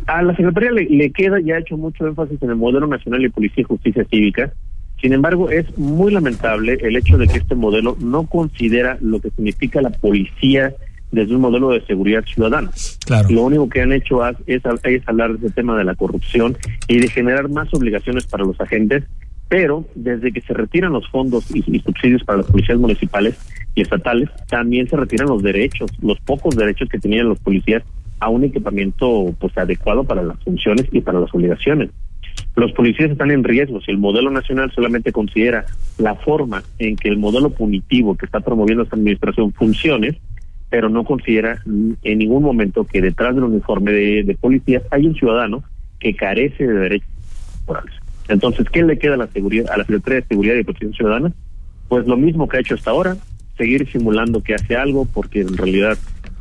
Speaker 15: A la Secretaría le, le queda, ya ha hecho mucho énfasis en el modelo nacional de policía y justicia cívica. Sin embargo, es muy lamentable el hecho de que este modelo no considera lo que significa la policía desde un modelo de seguridad ciudadana.
Speaker 1: Claro.
Speaker 15: Lo único que han hecho es, es hablar de ese tema de la corrupción y de generar más obligaciones para los agentes, pero desde que se retiran los fondos y, subsidios para las policías municipales y estatales, también se retiran los derechos, los pocos derechos que tenían los policías a un equipamiento pues adecuado para las funciones y para las obligaciones. Los policías están en riesgo si el modelo nacional solamente considera la forma en que el modelo punitivo que está promoviendo esta administración funcione, pero no considera en ningún momento que detrás del uniforme de, de policías hay un ciudadano que carece de derechos morales. Entonces, ¿qué le queda a la seguridad, a la Secretaría de Seguridad y Protección Ciudadana? Pues lo mismo que ha hecho hasta ahora, seguir simulando que hace algo, porque en realidad,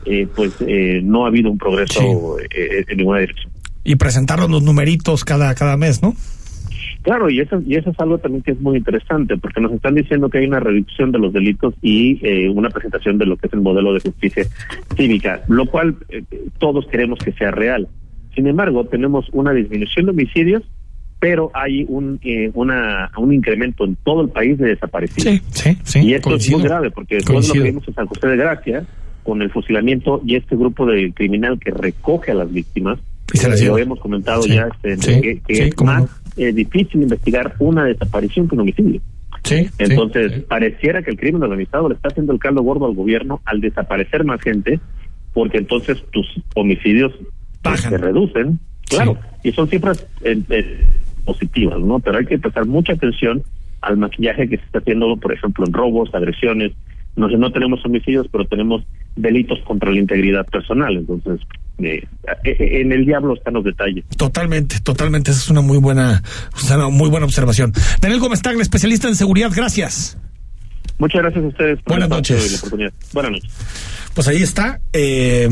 Speaker 15: eh, pues eh, no ha habido un progreso eh, en ninguna dirección.
Speaker 1: Y presentar los numeritos cada cada mes, ¿no?
Speaker 15: Claro, y eso, y eso es algo también que es muy interesante, porque nos están diciendo que hay una reducción de los delitos y eh, una presentación de lo que es el modelo de justicia cívica, lo cual eh, todos queremos que sea real. Sin embargo, tenemos una disminución de homicidios, pero hay un eh, una, un incremento en todo el país de desaparecidos.
Speaker 1: Sí, sí,
Speaker 15: Y esto es muy grave, porque después lo que vimos en San José de Gracia, con el fusilamiento y este grupo de criminal que recoge a las víctimas,
Speaker 1: Y se
Speaker 15: Eh, lo hemos comentado
Speaker 1: Sí.
Speaker 15: ya, este,
Speaker 1: Sí,
Speaker 15: que, que
Speaker 1: sí,
Speaker 15: es más
Speaker 1: no.
Speaker 15: Eh, difícil investigar una desaparición que un homicidio.
Speaker 1: Sí.
Speaker 15: Entonces, pareciera que el crimen organizado le está haciendo el caldo gordo al gobierno al desaparecer más gente, porque entonces tus homicidios pues, se reducen, claro, y son cifras eh, eh, positivas, ¿no? Pero hay que prestar mucha atención al maquillaje que se está haciendo, por ejemplo, en robos, agresiones. No sé, no tenemos homicidios, pero tenemos delitos contra la integridad personal. Entonces, eh, eh, en el diablo están los detalles.
Speaker 1: Totalmente, totalmente. Esa es una muy buena, una muy buena observación. Daniel Gómez Tagle, especialista en seguridad, gracias.
Speaker 15: Muchas gracias a ustedes por
Speaker 1: Buenas noches.
Speaker 15: y la oportunidad. Buenas noches.
Speaker 1: Pues ahí está eh,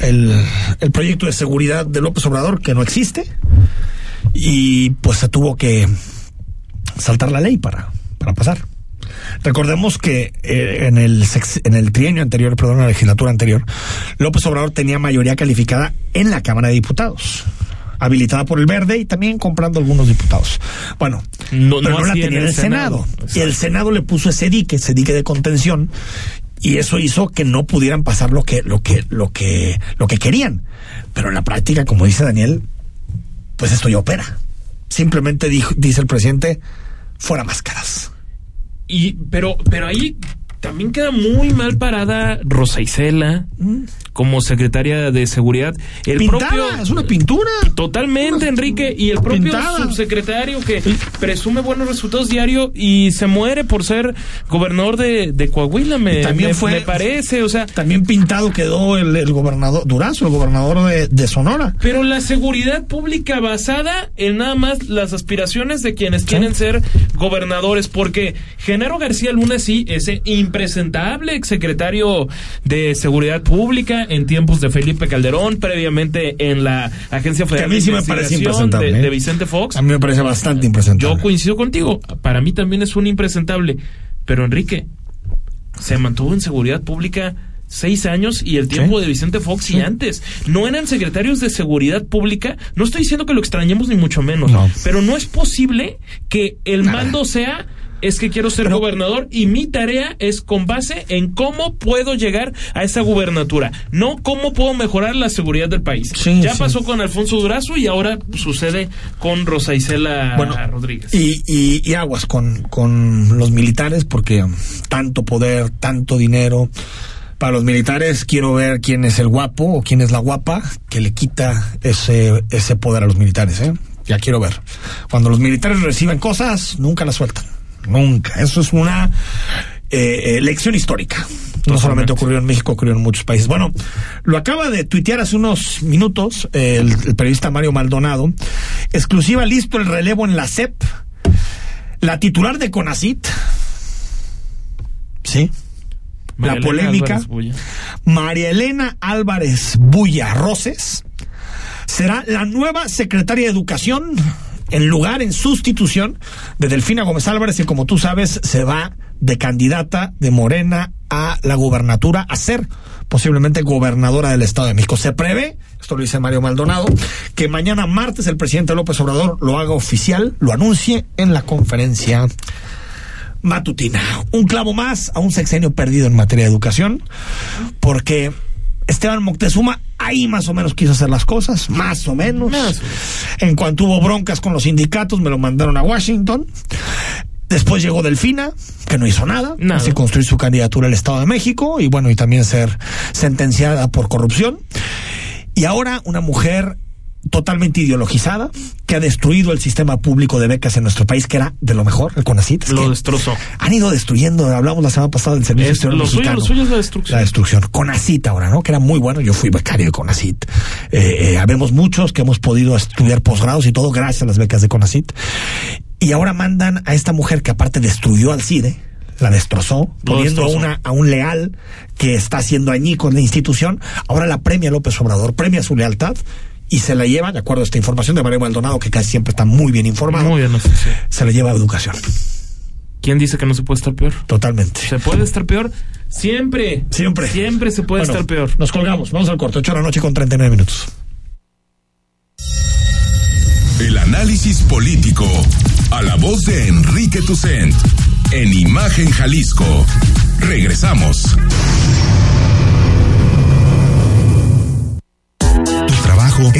Speaker 1: el, el proyecto de seguridad de López Obrador que no existe y pues se tuvo que saltar la ley para, para pasar. Recordemos que eh, en, el sex- en el trienio anterior, perdón, en la legislatura anterior, López Obrador tenía mayoría calificada en la Cámara de Diputados, habilitada por el Verde y también comprando algunos diputados. Bueno,
Speaker 3: No-
Speaker 1: pero
Speaker 3: no
Speaker 1: no, la tenía en
Speaker 3: el
Speaker 1: el Senado.
Speaker 3: Senado.
Speaker 1: Y el Senado le puso ese dique, ese dique de contención, y eso hizo que no pudieran pasar lo que, lo que, lo que, lo que querían. Pero en la práctica, como dice Daniel, pues esto ya opera. Simplemente dijo, dice el presidente, fuera máscaras.
Speaker 3: Y, pero, pero ahí también queda muy mal parada Rosa Isela como secretaria de seguridad. El
Speaker 1: Pintada,
Speaker 3: propio,
Speaker 1: es una pintura.
Speaker 3: Totalmente, Enrique. Y el propio
Speaker 1: Pintada.
Speaker 3: subsecretario que presume buenos resultados diario y se muere por ser gobernador de, de Coahuila, me,
Speaker 1: También
Speaker 3: me-
Speaker 1: fue-
Speaker 3: me parece. O sea,
Speaker 1: También pintado quedó el, el gobernador Durazo, el gobernador de, de Sonora.
Speaker 3: Pero la seguridad pública basada en nada más las aspiraciones de quienes quieren ser gobernadores, porque Genaro García Luna sí, ese impresentable exsecretario de Seguridad Pública en tiempos de Felipe Calderón, previamente en la Agencia
Speaker 1: Que a
Speaker 3: Federal
Speaker 1: mí
Speaker 3: de
Speaker 1: sí me parece
Speaker 3: de,
Speaker 1: impresentable. ¿eh?
Speaker 3: de Vicente Fox.
Speaker 1: A mí me parece bastante impresentable.
Speaker 3: Yo coincido contigo, para mí también es un impresentable, pero Enrique se mantuvo en seguridad pública seis años y el tiempo de Vicente Fox y antes. No eran secretarios de seguridad pública. No estoy diciendo que lo extrañemos ni mucho menos, pero no es posible que el mando sea es que quiero ser gobernador y mi tarea es con base en cómo puedo llegar a esa gubernatura, no cómo puedo mejorar la seguridad del país. ya
Speaker 1: sí.
Speaker 3: pasó con Alfonso Durazo y ahora sucede con Rosa Isela
Speaker 1: Bueno,
Speaker 3: Rodríguez.
Speaker 1: Y, y- y aguas con, con los militares, porque tanto poder, tanto dinero. Para los militares quiero ver quién es el guapo o quién es la guapa que le quita ese, ese poder a los militares. ¿eh? Ya quiero ver. Cuando los militares reciben cosas, nunca las sueltan. Nunca. Eso es una eh, eh, lección histórica. No solamente ocurrió en México, ocurrió en muchos países. Bueno, lo acaba de tuitear hace unos minutos eh, el, el periodista Mario Maldonado. Exclusiva, listo el relevo en la CEP. La titular de CONACIT. Sí.
Speaker 3: María
Speaker 1: la
Speaker 3: Elena
Speaker 1: polémica.
Speaker 3: Álvarez.
Speaker 1: María Elena Álvarez Bulla Roses será la nueva secretaria de Educación en lugar, en sustitución de Delfina Gómez Álvarez, que como tú sabes se va de candidata de Morena a la gubernatura a ser posiblemente gobernadora del Estado de México. Se prevé, esto lo dice Mario Maldonado, que mañana martes el presidente López Obrador lo haga oficial, lo anuncie en la conferencia matutina. Un clavo más a un sexenio perdido en materia de educación, porque Esteban Moctezuma ahí más o menos quiso hacer las cosas, más o menos. En cuanto hubo broncas con los sindicatos, me lo mandaron a Washington. Después llegó Delfina, que no hizo nada, así construir su candidatura al Estado de México y bueno, y también ser sentenciada por corrupción. Y ahora una mujer totalmente ideologizada que ha destruido el sistema público de becas en nuestro país, que era de lo mejor, el CONACYT. Es
Speaker 3: Lo destrozó.
Speaker 1: han ido destruyendo, hablamos la semana pasada del servicio
Speaker 3: Es-
Speaker 1: exterior
Speaker 3: lo suyo, lo suyo es la destrucción.
Speaker 1: La destrucción. CONACYT ahora, ¿no? Que era muy bueno. Yo fui becario de CONACYT. Eh, eh, habemos muchos que hemos podido estudiar posgrados y todo gracias a las becas de CONACYT. Y ahora mandan a esta mujer que aparte destruyó al CIDE, la destrozó, poniendo
Speaker 3: destrozó.
Speaker 1: una, a un leal que está haciendo añicos la institución. Ahora la premia López Obrador, premia su lealtad y se la lleva, de acuerdo a esta información de Mario Maldonado, que casi siempre está muy bien informado,
Speaker 3: Muy bien, no sé, sí.
Speaker 1: se la lleva a educación.
Speaker 3: ¿Quién dice que no se puede estar peor?
Speaker 1: Totalmente.
Speaker 3: ¿Se puede estar peor? Siempre.
Speaker 1: Siempre.
Speaker 3: Siempre se puede
Speaker 1: Bueno,
Speaker 3: estar peor.
Speaker 1: Nos colgamos, vamos al corte, 8 de la noche con 39 minutos.
Speaker 12: El análisis político. A la voz de Enrique Tucent. En Imagen Jalisco. Regresamos.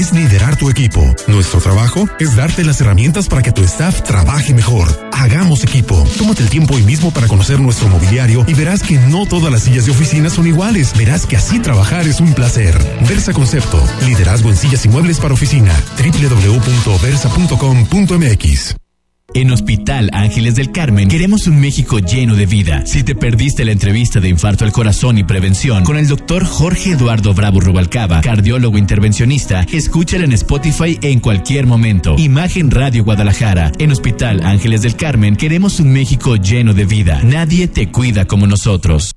Speaker 16: Es liderar tu equipo. Nuestro trabajo es darte las herramientas para que tu staff trabaje mejor. Hagamos equipo. Tómate el tiempo hoy mismo para conocer nuestro mobiliario y verás que no todas las sillas de oficina son iguales. Verás que así trabajar es un placer. Versa Concepto. Liderazgo en sillas y muebles para oficina. www.versa.com.mx
Speaker 14: En Hospital Ángeles del Carmen queremos un México lleno de vida. Si te perdiste la entrevista de infarto al corazón y prevención con el doctor Jorge Eduardo Bravo Rubalcaba, cardiólogo intervencionista, escúchala en Spotify en cualquier momento. Imagen Radio Guadalajara. En Hospital Ángeles del Carmen queremos un México lleno de vida. Nadie te cuida como nosotros.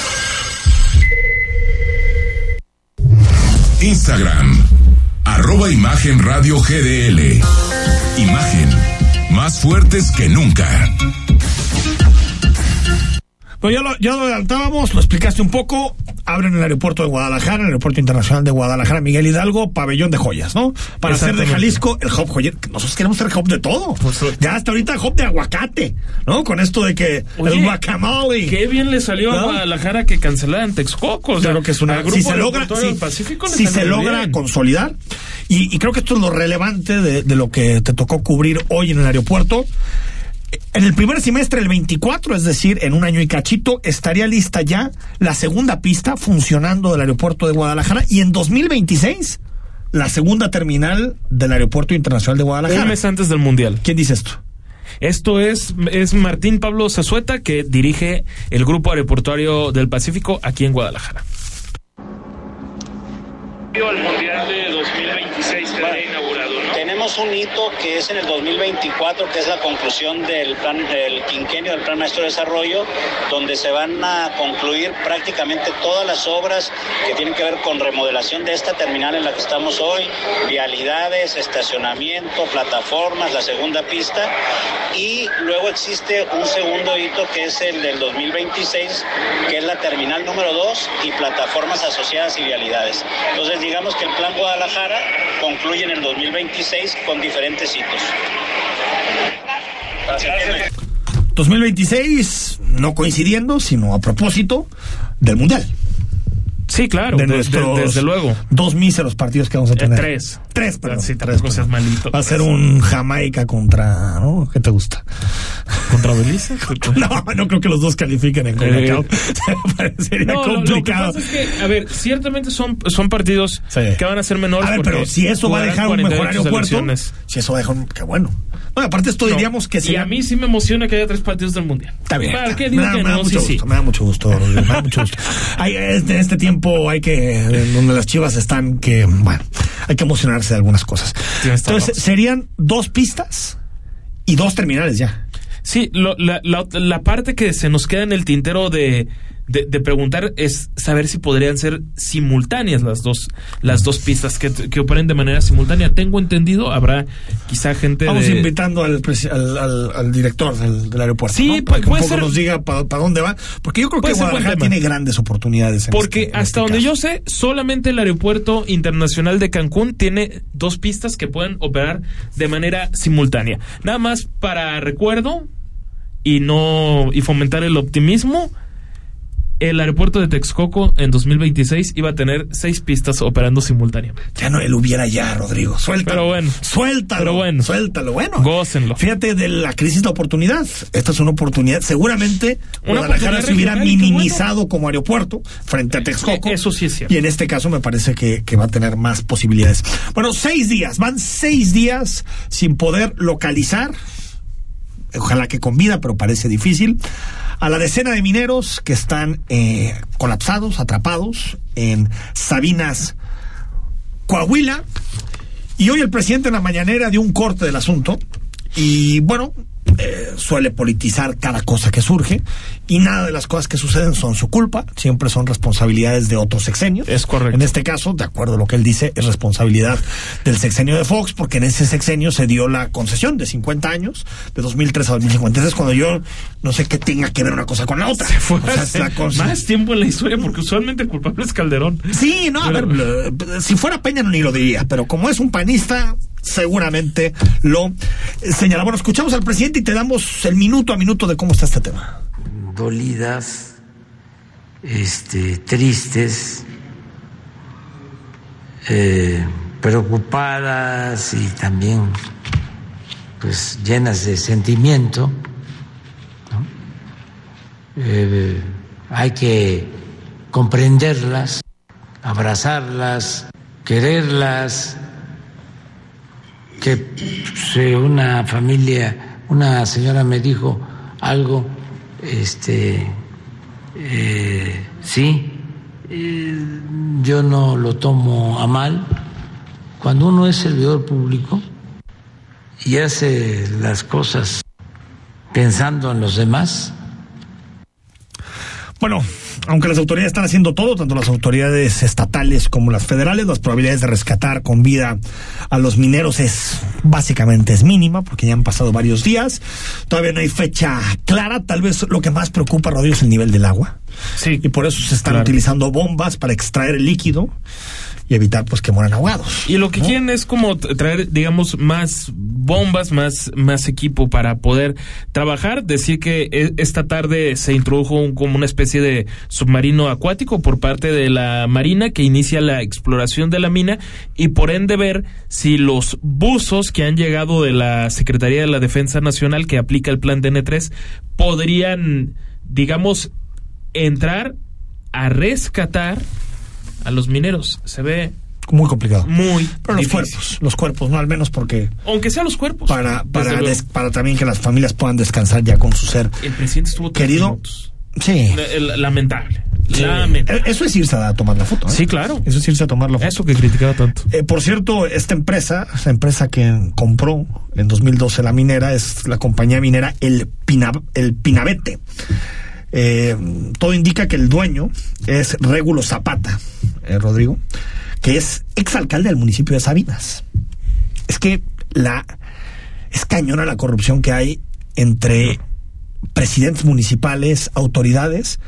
Speaker 12: Instagram, arroba Imagen GDL. Imagen, más fuertes que nunca.
Speaker 1: Pues ya ya lo adelantábamos, lo explicaste un poco. Abren el aeropuerto de Guadalajara, el aeropuerto internacional de Guadalajara, Miguel Hidalgo, pabellón de joyas, ¿no? Para hacer de Jalisco el hub joyer. Nosotros queremos ser hub de todo. Ya hasta ahorita hub de aguacate, ¿no? Con esto de que
Speaker 3: Oye,
Speaker 1: el guacamole.
Speaker 3: Qué bien le salió a. Guadalajara que cancelaran Texcoco. O sea,
Speaker 1: Claro que es una. Si se logra,
Speaker 3: Pacífico
Speaker 1: si se logra
Speaker 3: bien.
Speaker 1: consolidar, y, y creo que esto es lo relevante de, de lo que te tocó cubrir hoy en el aeropuerto. En el primer semestre, el 24, es decir, en un año y cachito, estaría lista ya la segunda pista funcionando del aeropuerto de Guadalajara y en 2026 la segunda terminal del aeropuerto internacional de Guadalajara.
Speaker 3: Un mes antes del Mundial.
Speaker 1: ¿Quién dice esto?
Speaker 3: Esto es, es Martín Pablo Zazueta, que dirige el Grupo Aeroportuario del Pacífico aquí en Guadalajara.
Speaker 17: al Mundial de 2026 quedará inaugurado.
Speaker 18: Tenemos un hito que es en el 2024, que es la conclusión del plan del quinquenio del Plan Maestro de Desarrollo, donde se van a concluir prácticamente todas las obras que tienen que ver con remodelación de esta terminal en la que estamos hoy, vialidades, estacionamiento, plataformas, la segunda pista, y luego existe un segundo hito que es el del 2026, que es la terminal número 2 y plataformas asociadas y vialidades. Entonces digamos que el Plan Guadalajara concluye en el 2026 con diferentes hitos.
Speaker 1: 2026, no coincidiendo, sino a propósito del Mundial.
Speaker 3: Sí, claro,
Speaker 1: de
Speaker 3: de- de-
Speaker 1: nuestros
Speaker 3: desde luego.
Speaker 1: Dos míseros partidos que vamos a
Speaker 3: Eh,
Speaker 1: tener.
Speaker 3: tres.
Speaker 1: Tres, perdón.
Speaker 3: Sí,
Speaker 1: tres, perdón.
Speaker 3: malito.
Speaker 1: Va a ser un Jamaica contra, ¿no? ¿Qué te gusta?
Speaker 3: ¿Contra Belice? *laughs*
Speaker 1: no, no creo que los dos califiquen en CONCACAF. *laughs* Sería
Speaker 3: No, lo- lo, que
Speaker 1: complicado.
Speaker 3: pasa es que, a ver, ciertamente son, son partidos que van a ser menores.
Speaker 1: a ver, pero si eso va a dejar un mejor
Speaker 3: 48
Speaker 1: aeropuerto, si eso va a dejar un, qué bueno. No, aparte esto
Speaker 3: No,
Speaker 1: diríamos que
Speaker 3: Y
Speaker 1: sería
Speaker 3: a mí sí me emociona que haya tres partidos del Mundial.
Speaker 1: Está bien.
Speaker 3: ¿Para qué
Speaker 1: me,
Speaker 3: digo
Speaker 1: da,
Speaker 3: que
Speaker 1: me da
Speaker 3: no?
Speaker 1: mucho
Speaker 3: Sí, sí.
Speaker 1: gusto, me da mucho gusto, Rodrigo, me da mucho gusto. Hay, este, en este tiempo hay que, donde las chivas están, que, bueno, hay que emocionarse de algunas cosas. Entonces, serían dos pistas y dos terminales ya.
Speaker 3: Sí, lo- la, la- la parte que se nos queda en el tintero de, de, de preguntar es saber si podrían ser simultáneas las dos las dos pistas que, que operen de manera simultánea. Tengo entendido, habrá quizá gente
Speaker 1: Vamos
Speaker 3: de...
Speaker 1: invitando al, al, al- al director del, del aeropuerto.
Speaker 3: Sí,
Speaker 1: ¿no? para que un poco
Speaker 3: ser-
Speaker 1: nos diga para dónde va. Porque yo creo que Guadalajara tiene grandes oportunidades. en
Speaker 3: Porque
Speaker 1: este- en
Speaker 3: hasta
Speaker 1: este
Speaker 3: donde
Speaker 1: caso.
Speaker 3: yo sé, solamente el aeropuerto internacional de Cancún tiene dos pistas que pueden operar de manera simultánea. Nada más para recuerdo y no y fomentar el optimismo. El aeropuerto de Texcoco en 2026 iba a tener seis pistas operando simultáneamente.
Speaker 1: Ya no él hubiera ya, Rodrigo. Suéltalo.
Speaker 3: Pero bueno.
Speaker 1: Suéltalo.
Speaker 3: Pero bueno.
Speaker 1: Suéltalo. Bueno.
Speaker 3: Gócenlo.
Speaker 1: Fíjate de la crisis de oportunidad. Esta es una oportunidad. Seguramente
Speaker 3: Una
Speaker 1: Guadalajara
Speaker 3: oportunidad
Speaker 1: se hubiera minimizado como aeropuerto frente a Texcoco.
Speaker 3: Eso sí es cierto.
Speaker 1: Y en este caso me parece que, que va a tener más posibilidades. Bueno, seis días. Van seis días sin poder localizar. Ojalá que con vida, pero parece difícil. A la decena de mineros que están eh, colapsados, atrapados en Sabinas, Coahuila. Y hoy el presidente en la mañanera dio un corte del asunto. Y bueno, eh, suele politizar cada cosa que surge. Y nada de las cosas que suceden son su culpa. Siempre son responsabilidades de otros sexenios.
Speaker 3: Es correcto.
Speaker 1: En este caso, de acuerdo a lo que él dice, es responsabilidad del sexenio de Fox, porque en ese sexenio se dio la concesión de 50 años, de 2003 a 2050. Entonces, cuando yo no sé qué tenga que ver una cosa con la otra.
Speaker 3: Fue
Speaker 1: O sea, es la cosa-
Speaker 3: más tiempo en la historia porque usualmente el culpable es Calderón.
Speaker 1: Sí, no, a ver, eh, si fuera Peña ni lo diría, pero como es un panista, seguramente lo eh, señala. Bueno, escuchamos al presidente y te damos el minuto a minuto de cómo está este tema.
Speaker 19: dolidas, este, tristes, eh, preocupadas y también pues llenas de sentimiento. Eh, hay que comprenderlas, abrazarlas, quererlas, que eh, una familia, una señora me dijo algo, este, eh, sí, eh, yo no lo tomo a mal. Cuando uno es servidor público y hace las cosas pensando en los demás,
Speaker 1: Bueno, aunque las autoridades están haciendo todo, tanto las autoridades estatales como las federales, las probabilidades de rescatar con vida a los mineros es básicamente es mínima, porque ya han pasado varios días. Todavía no hay fecha clara. Tal vez lo que más preocupa, Rodrigo, es el nivel del agua.
Speaker 3: Sí.
Speaker 1: Y por eso se están
Speaker 3: Claro.
Speaker 1: utilizando bombas para extraer el líquido y evitar pues que mueran ahogados.
Speaker 3: Y lo que quieren es como traer, digamos, más bombas, más, más equipo para poder trabajar. Decir que e- esta tarde se introdujo un- como una especie de submarino acuático por parte de la Marina que inicia la exploración de la mina y por ende ver si los buzos que han llegado de la Secretaría de la Defensa Nacional que aplica el plan DN3 podrían, digamos, entrar a rescatar a los mineros. Se ve
Speaker 1: Muy complicado.
Speaker 3: muy
Speaker 1: Pero los cuerpos, los cuerpos, no al menos porque
Speaker 3: Aunque sean los cuerpos.
Speaker 1: para para des- para también que las familias puedan descansar ya con su ser
Speaker 3: El presidente estuvo
Speaker 1: querido.
Speaker 3: minutos.
Speaker 1: Sí.
Speaker 3: La- Lamentable.
Speaker 1: Sí.
Speaker 3: Lamentable.
Speaker 1: Eh, Eso es irse a tomar la foto. ¿eh?
Speaker 3: Sí, claro.
Speaker 1: Eso es irse a tomar la foto.
Speaker 3: Eso que criticaba tanto.
Speaker 1: Eh, por cierto, esta empresa, esta empresa que compró en 2012 la minera, es la compañía minera El, Pina, el Pinabete. Eh, todo indica que el dueño es Régulo Zapata, eh, Rodrigo, que es exalcalde del municipio de Sabinas. Es que la es cañona la corrupción que hay entre presidentes municipales, autoridades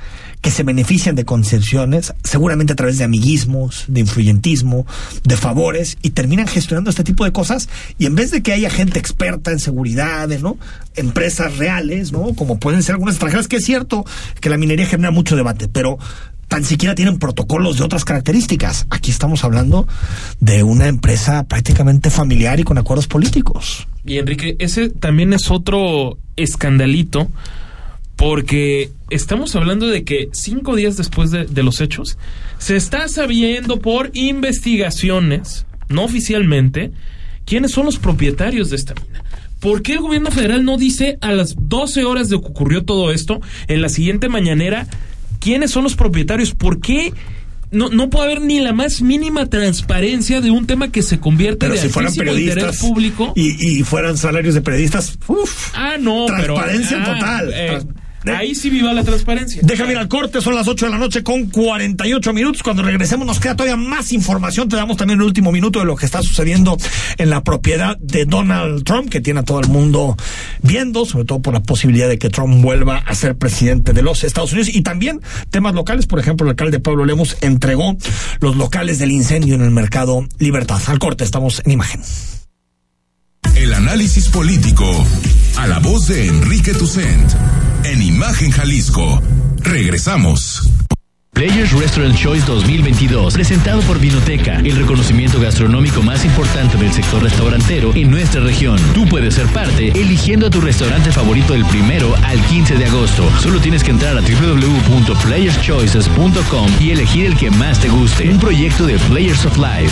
Speaker 1: que se benefician de concesiones, seguramente a través de amiguismos, de influyentismo, de favores, y terminan gestionando este tipo de cosas, y en vez de que haya gente experta en seguridad, ¿no? Empresas reales, ¿no? Como pueden ser algunas extranjeras, que es cierto que la minería genera mucho debate, pero tan siquiera tienen protocolos de otras características. Aquí estamos hablando de una empresa prácticamente familiar y con acuerdos políticos.
Speaker 3: Y Enrique, ese también es otro escandalito, porque estamos hablando de que cinco días después de, de los hechos, se está sabiendo por investigaciones, no oficialmente, quiénes son los propietarios de esta mina. ¿Por qué el gobierno federal no dice a las 12 horas de que ocurrió todo esto, en la siguiente mañanera, quiénes son los propietarios? ¿Por qué no, no puede haber ni la más mínima transparencia de un tema que se convierte
Speaker 1: Pero
Speaker 3: de
Speaker 1: si fueran
Speaker 3: altísimo interés
Speaker 1: periodistas
Speaker 3: público?
Speaker 1: y, y fueran salarios de periodistas, uff,
Speaker 3: Ah, no, pero-
Speaker 1: transparencia
Speaker 3: ah,
Speaker 1: total.
Speaker 3: eh, ahí sí viva la transparencia.
Speaker 1: Déjame ir al corte, son las 8 de la noche con 48 minutos. Cuando regresemos nos queda todavía más información. Te damos también el último minuto de lo que está sucediendo en la propiedad de Donald Trump, que tiene a todo el mundo viendo, sobre todo por la posibilidad de que Trump vuelva a ser presidente de los Estados Unidos. Y también temas locales, por ejemplo, el alcalde Pablo Lemos entregó los locales del incendio en el mercado Libertad. Al corte, estamos en imagen.
Speaker 12: El análisis político. A la voz de Enrique Tucent. En Imagen Jalisco. Regresamos.
Speaker 14: Players Restaurant Choice 2022, presentado por Vinoteca, el reconocimiento gastronómico más importante del sector restaurantero en nuestra región. Tú puedes ser parte eligiendo a tu restaurante favorito del primero al 15 de agosto. Solo tienes que entrar a www.playerschoices.com y elegir el que más te guste. Un proyecto de Players of Life.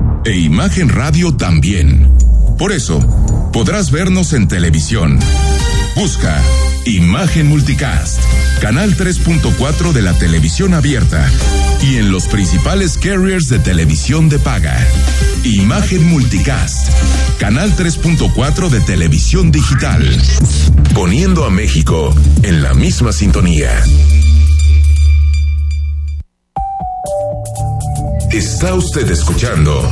Speaker 12: e Imagen Radio también. Por eso, podrás vernos en televisión. Busca Imagen Multicast, canal 3.4 de la televisión abierta y en los principales carriers de televisión de paga. Imagen Multicast, canal 3.4 de televisión digital, poniendo a México en la misma sintonía. Está usted escuchando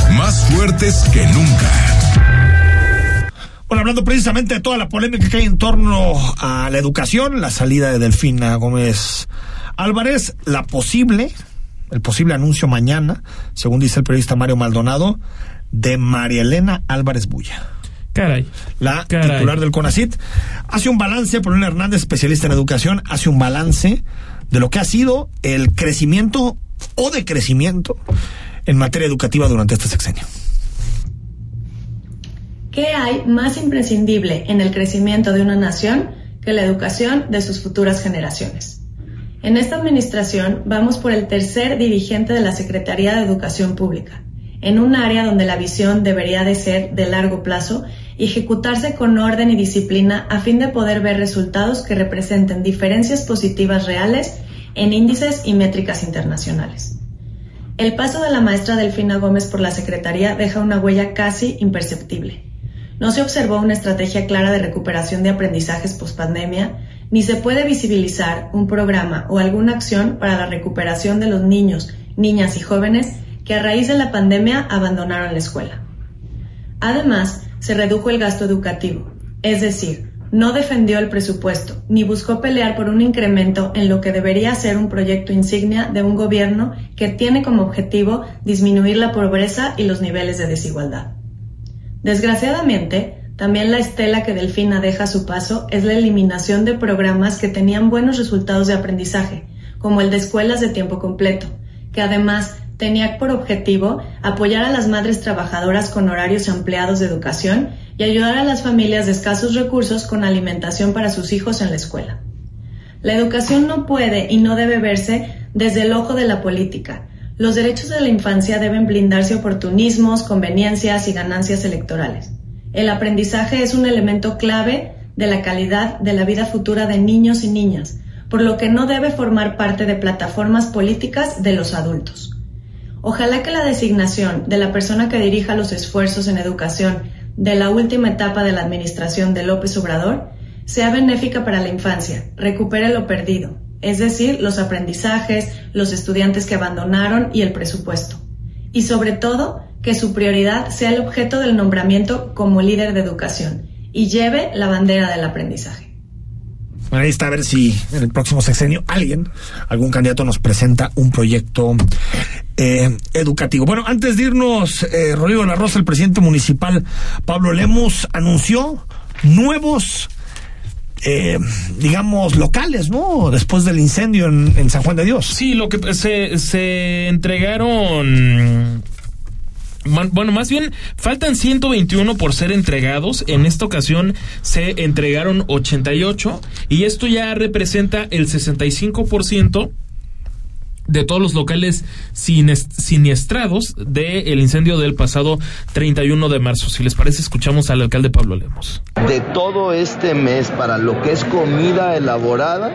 Speaker 12: más fuertes que nunca.
Speaker 1: Bueno, hablando precisamente de toda la polémica que hay en torno a la educación, la salida de Delfina Gómez Álvarez, la posible, el posible anuncio mañana, según dice el periodista Mario Maldonado, de María Elena Álvarez Bulla.
Speaker 3: Caray.
Speaker 1: La
Speaker 3: Caray.
Speaker 1: titular del CONACIT hace un balance, Paulina Hernández, especialista en educación, hace un balance de lo que ha sido el crecimiento o decrecimiento en materia educativa durante este sexenio.
Speaker 20: ¿Qué hay más imprescindible en el crecimiento de una nación que la educación de sus futuras generaciones? En esta administración vamos por el tercer dirigente de la Secretaría de Educación Pública, en un área donde la visión debería de ser de largo plazo y ejecutarse con orden y disciplina a fin de poder ver resultados que representen diferencias positivas reales en índices y métricas internacionales. El paso de la maestra Delfina Gómez por la Secretaría deja una huella casi imperceptible. No se observó una estrategia clara de recuperación de aprendizajes pospandemia, ni se puede visibilizar un programa o alguna acción para la recuperación de los niños, niñas y jóvenes que a raíz de la pandemia abandonaron la escuela. Además, se redujo el gasto educativo, es decir, no defendió el presupuesto ni buscó pelear por un incremento en lo que debería ser un proyecto insignia de un gobierno que tiene como objetivo disminuir la pobreza y los niveles de desigualdad. Desgraciadamente, también la estela que Delfina deja a su paso es la eliminación de programas que tenían buenos resultados de aprendizaje, como el de escuelas de tiempo completo, que además tenía por objetivo apoyar a las madres trabajadoras con horarios ampliados de educación y ayudar a las familias de escasos recursos con alimentación para sus hijos en la escuela. La educación no puede y no debe verse desde el ojo de la política. Los derechos de la infancia deben blindarse oportunismos, conveniencias y ganancias electorales. El aprendizaje es un elemento clave de la calidad de la vida futura de niños y niñas, por lo que no debe formar parte de plataformas políticas de los adultos. Ojalá que la designación de la persona que dirija los esfuerzos en educación de la última etapa de la administración de López Obrador sea benéfica para la infancia, recupere lo perdido, es decir, los aprendizajes, los estudiantes que abandonaron y el presupuesto. Y sobre todo, que su prioridad sea el objeto del nombramiento como líder de educación y lleve la bandera del aprendizaje.
Speaker 1: Bueno, ahí está a ver si en el próximo sexenio alguien, algún candidato nos presenta un proyecto eh, educativo. Bueno, antes de irnos, eh, Rodrigo de la Rosa, el presidente municipal Pablo Lemos anunció nuevos eh, digamos, locales, ¿no? Después del incendio en, San Juan de Dios.
Speaker 3: Sí, lo que se entregaron bueno, más bien faltan 121 por ser entregados. En esta ocasión se entregaron 88 y esto ya representa el 65% de todos los locales siniestrados del incendio del pasado 31 de marzo. Si les parece, escuchamos al alcalde Pablo Lemos.
Speaker 10: De todo este mes para lo que es comida elaborada,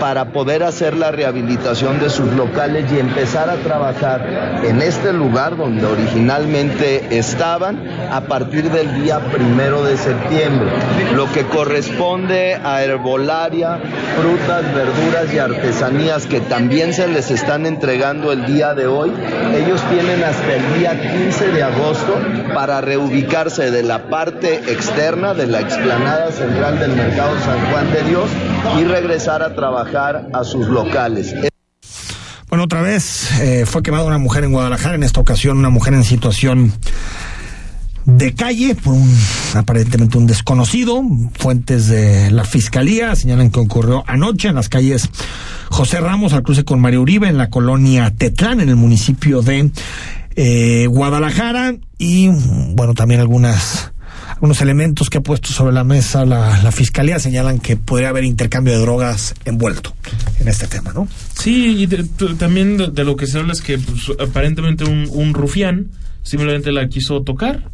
Speaker 10: para poder hacer la rehabilitación de sus locales y empezar a trabajar en este lugar donde originalmente estaban a partir del día primero de septiembre. Lo que corresponde a herbolaria, frutas, verduras y artesanías que también se les están entregando el día de hoy. Ellos tienen hasta el día 15 de agosto para reubicarse de la parte externa de la explanada central del mercado San Juan de Dios y regresar a trabajar a sus locales.
Speaker 1: Bueno, otra vez eh, fue quemada una mujer en Guadalajara, en esta ocasión una mujer en situación de calle por un aparentemente un desconocido. Fuentes de la fiscalía señalan que ocurrió anoche en las calles José Ramos al cruce con María Uribe en la colonia Tetlán en el municipio de eh, Guadalajara y bueno también algunas algunos elementos que ha puesto sobre la mesa la, fiscalía señalan que podría haber intercambio de drogas envuelto en este tema, ¿no?
Speaker 3: Sí, y de, también de, de, lo que se habla es que pues, aparentemente un, un rufián simplemente la quiso tocar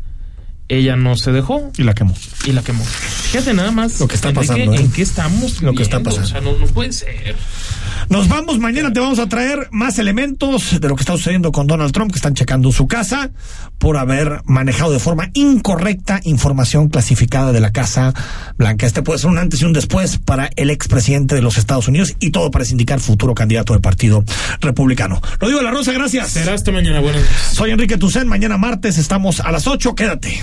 Speaker 3: ella no se dejó.
Speaker 1: Y la quemó.
Speaker 3: Y la quemó. Fíjate nada más.
Speaker 1: Lo que está pasando.
Speaker 3: ¿En qué estamos?
Speaker 1: Lo que está pasando.
Speaker 3: O sea, no, no puede ser.
Speaker 1: Nos vamos, mañana te vamos a traer más elementos de lo que está sucediendo con Donald Trump, que están checando su casa por haber manejado de forma incorrecta información clasificada de la Casa Blanca. Este puede ser un antes y un después para el expresidente de los Estados Unidos y todo parece indicar futuro candidato del Partido Republicano. Lo digo La Rosa, gracias.
Speaker 3: Será hasta mañana, buenas
Speaker 1: Soy Enrique Tucen, mañana martes estamos a las 8, quédate.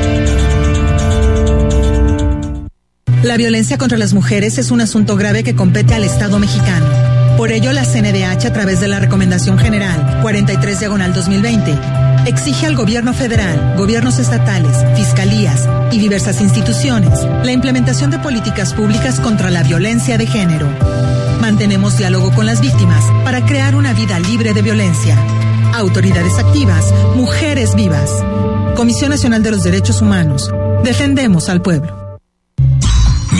Speaker 21: La violencia contra las mujeres es un asunto grave que compete al Estado mexicano. Por ello, la CNDH, a través de la Recomendación General 43 Diagonal 2020, exige al gobierno federal, gobiernos estatales, fiscalías y diversas instituciones la implementación de políticas públicas contra la violencia de género. Mantenemos diálogo con las víctimas para crear una vida libre de violencia. Autoridades activas, mujeres vivas. Comisión Nacional de los Derechos Humanos. Defendemos al pueblo.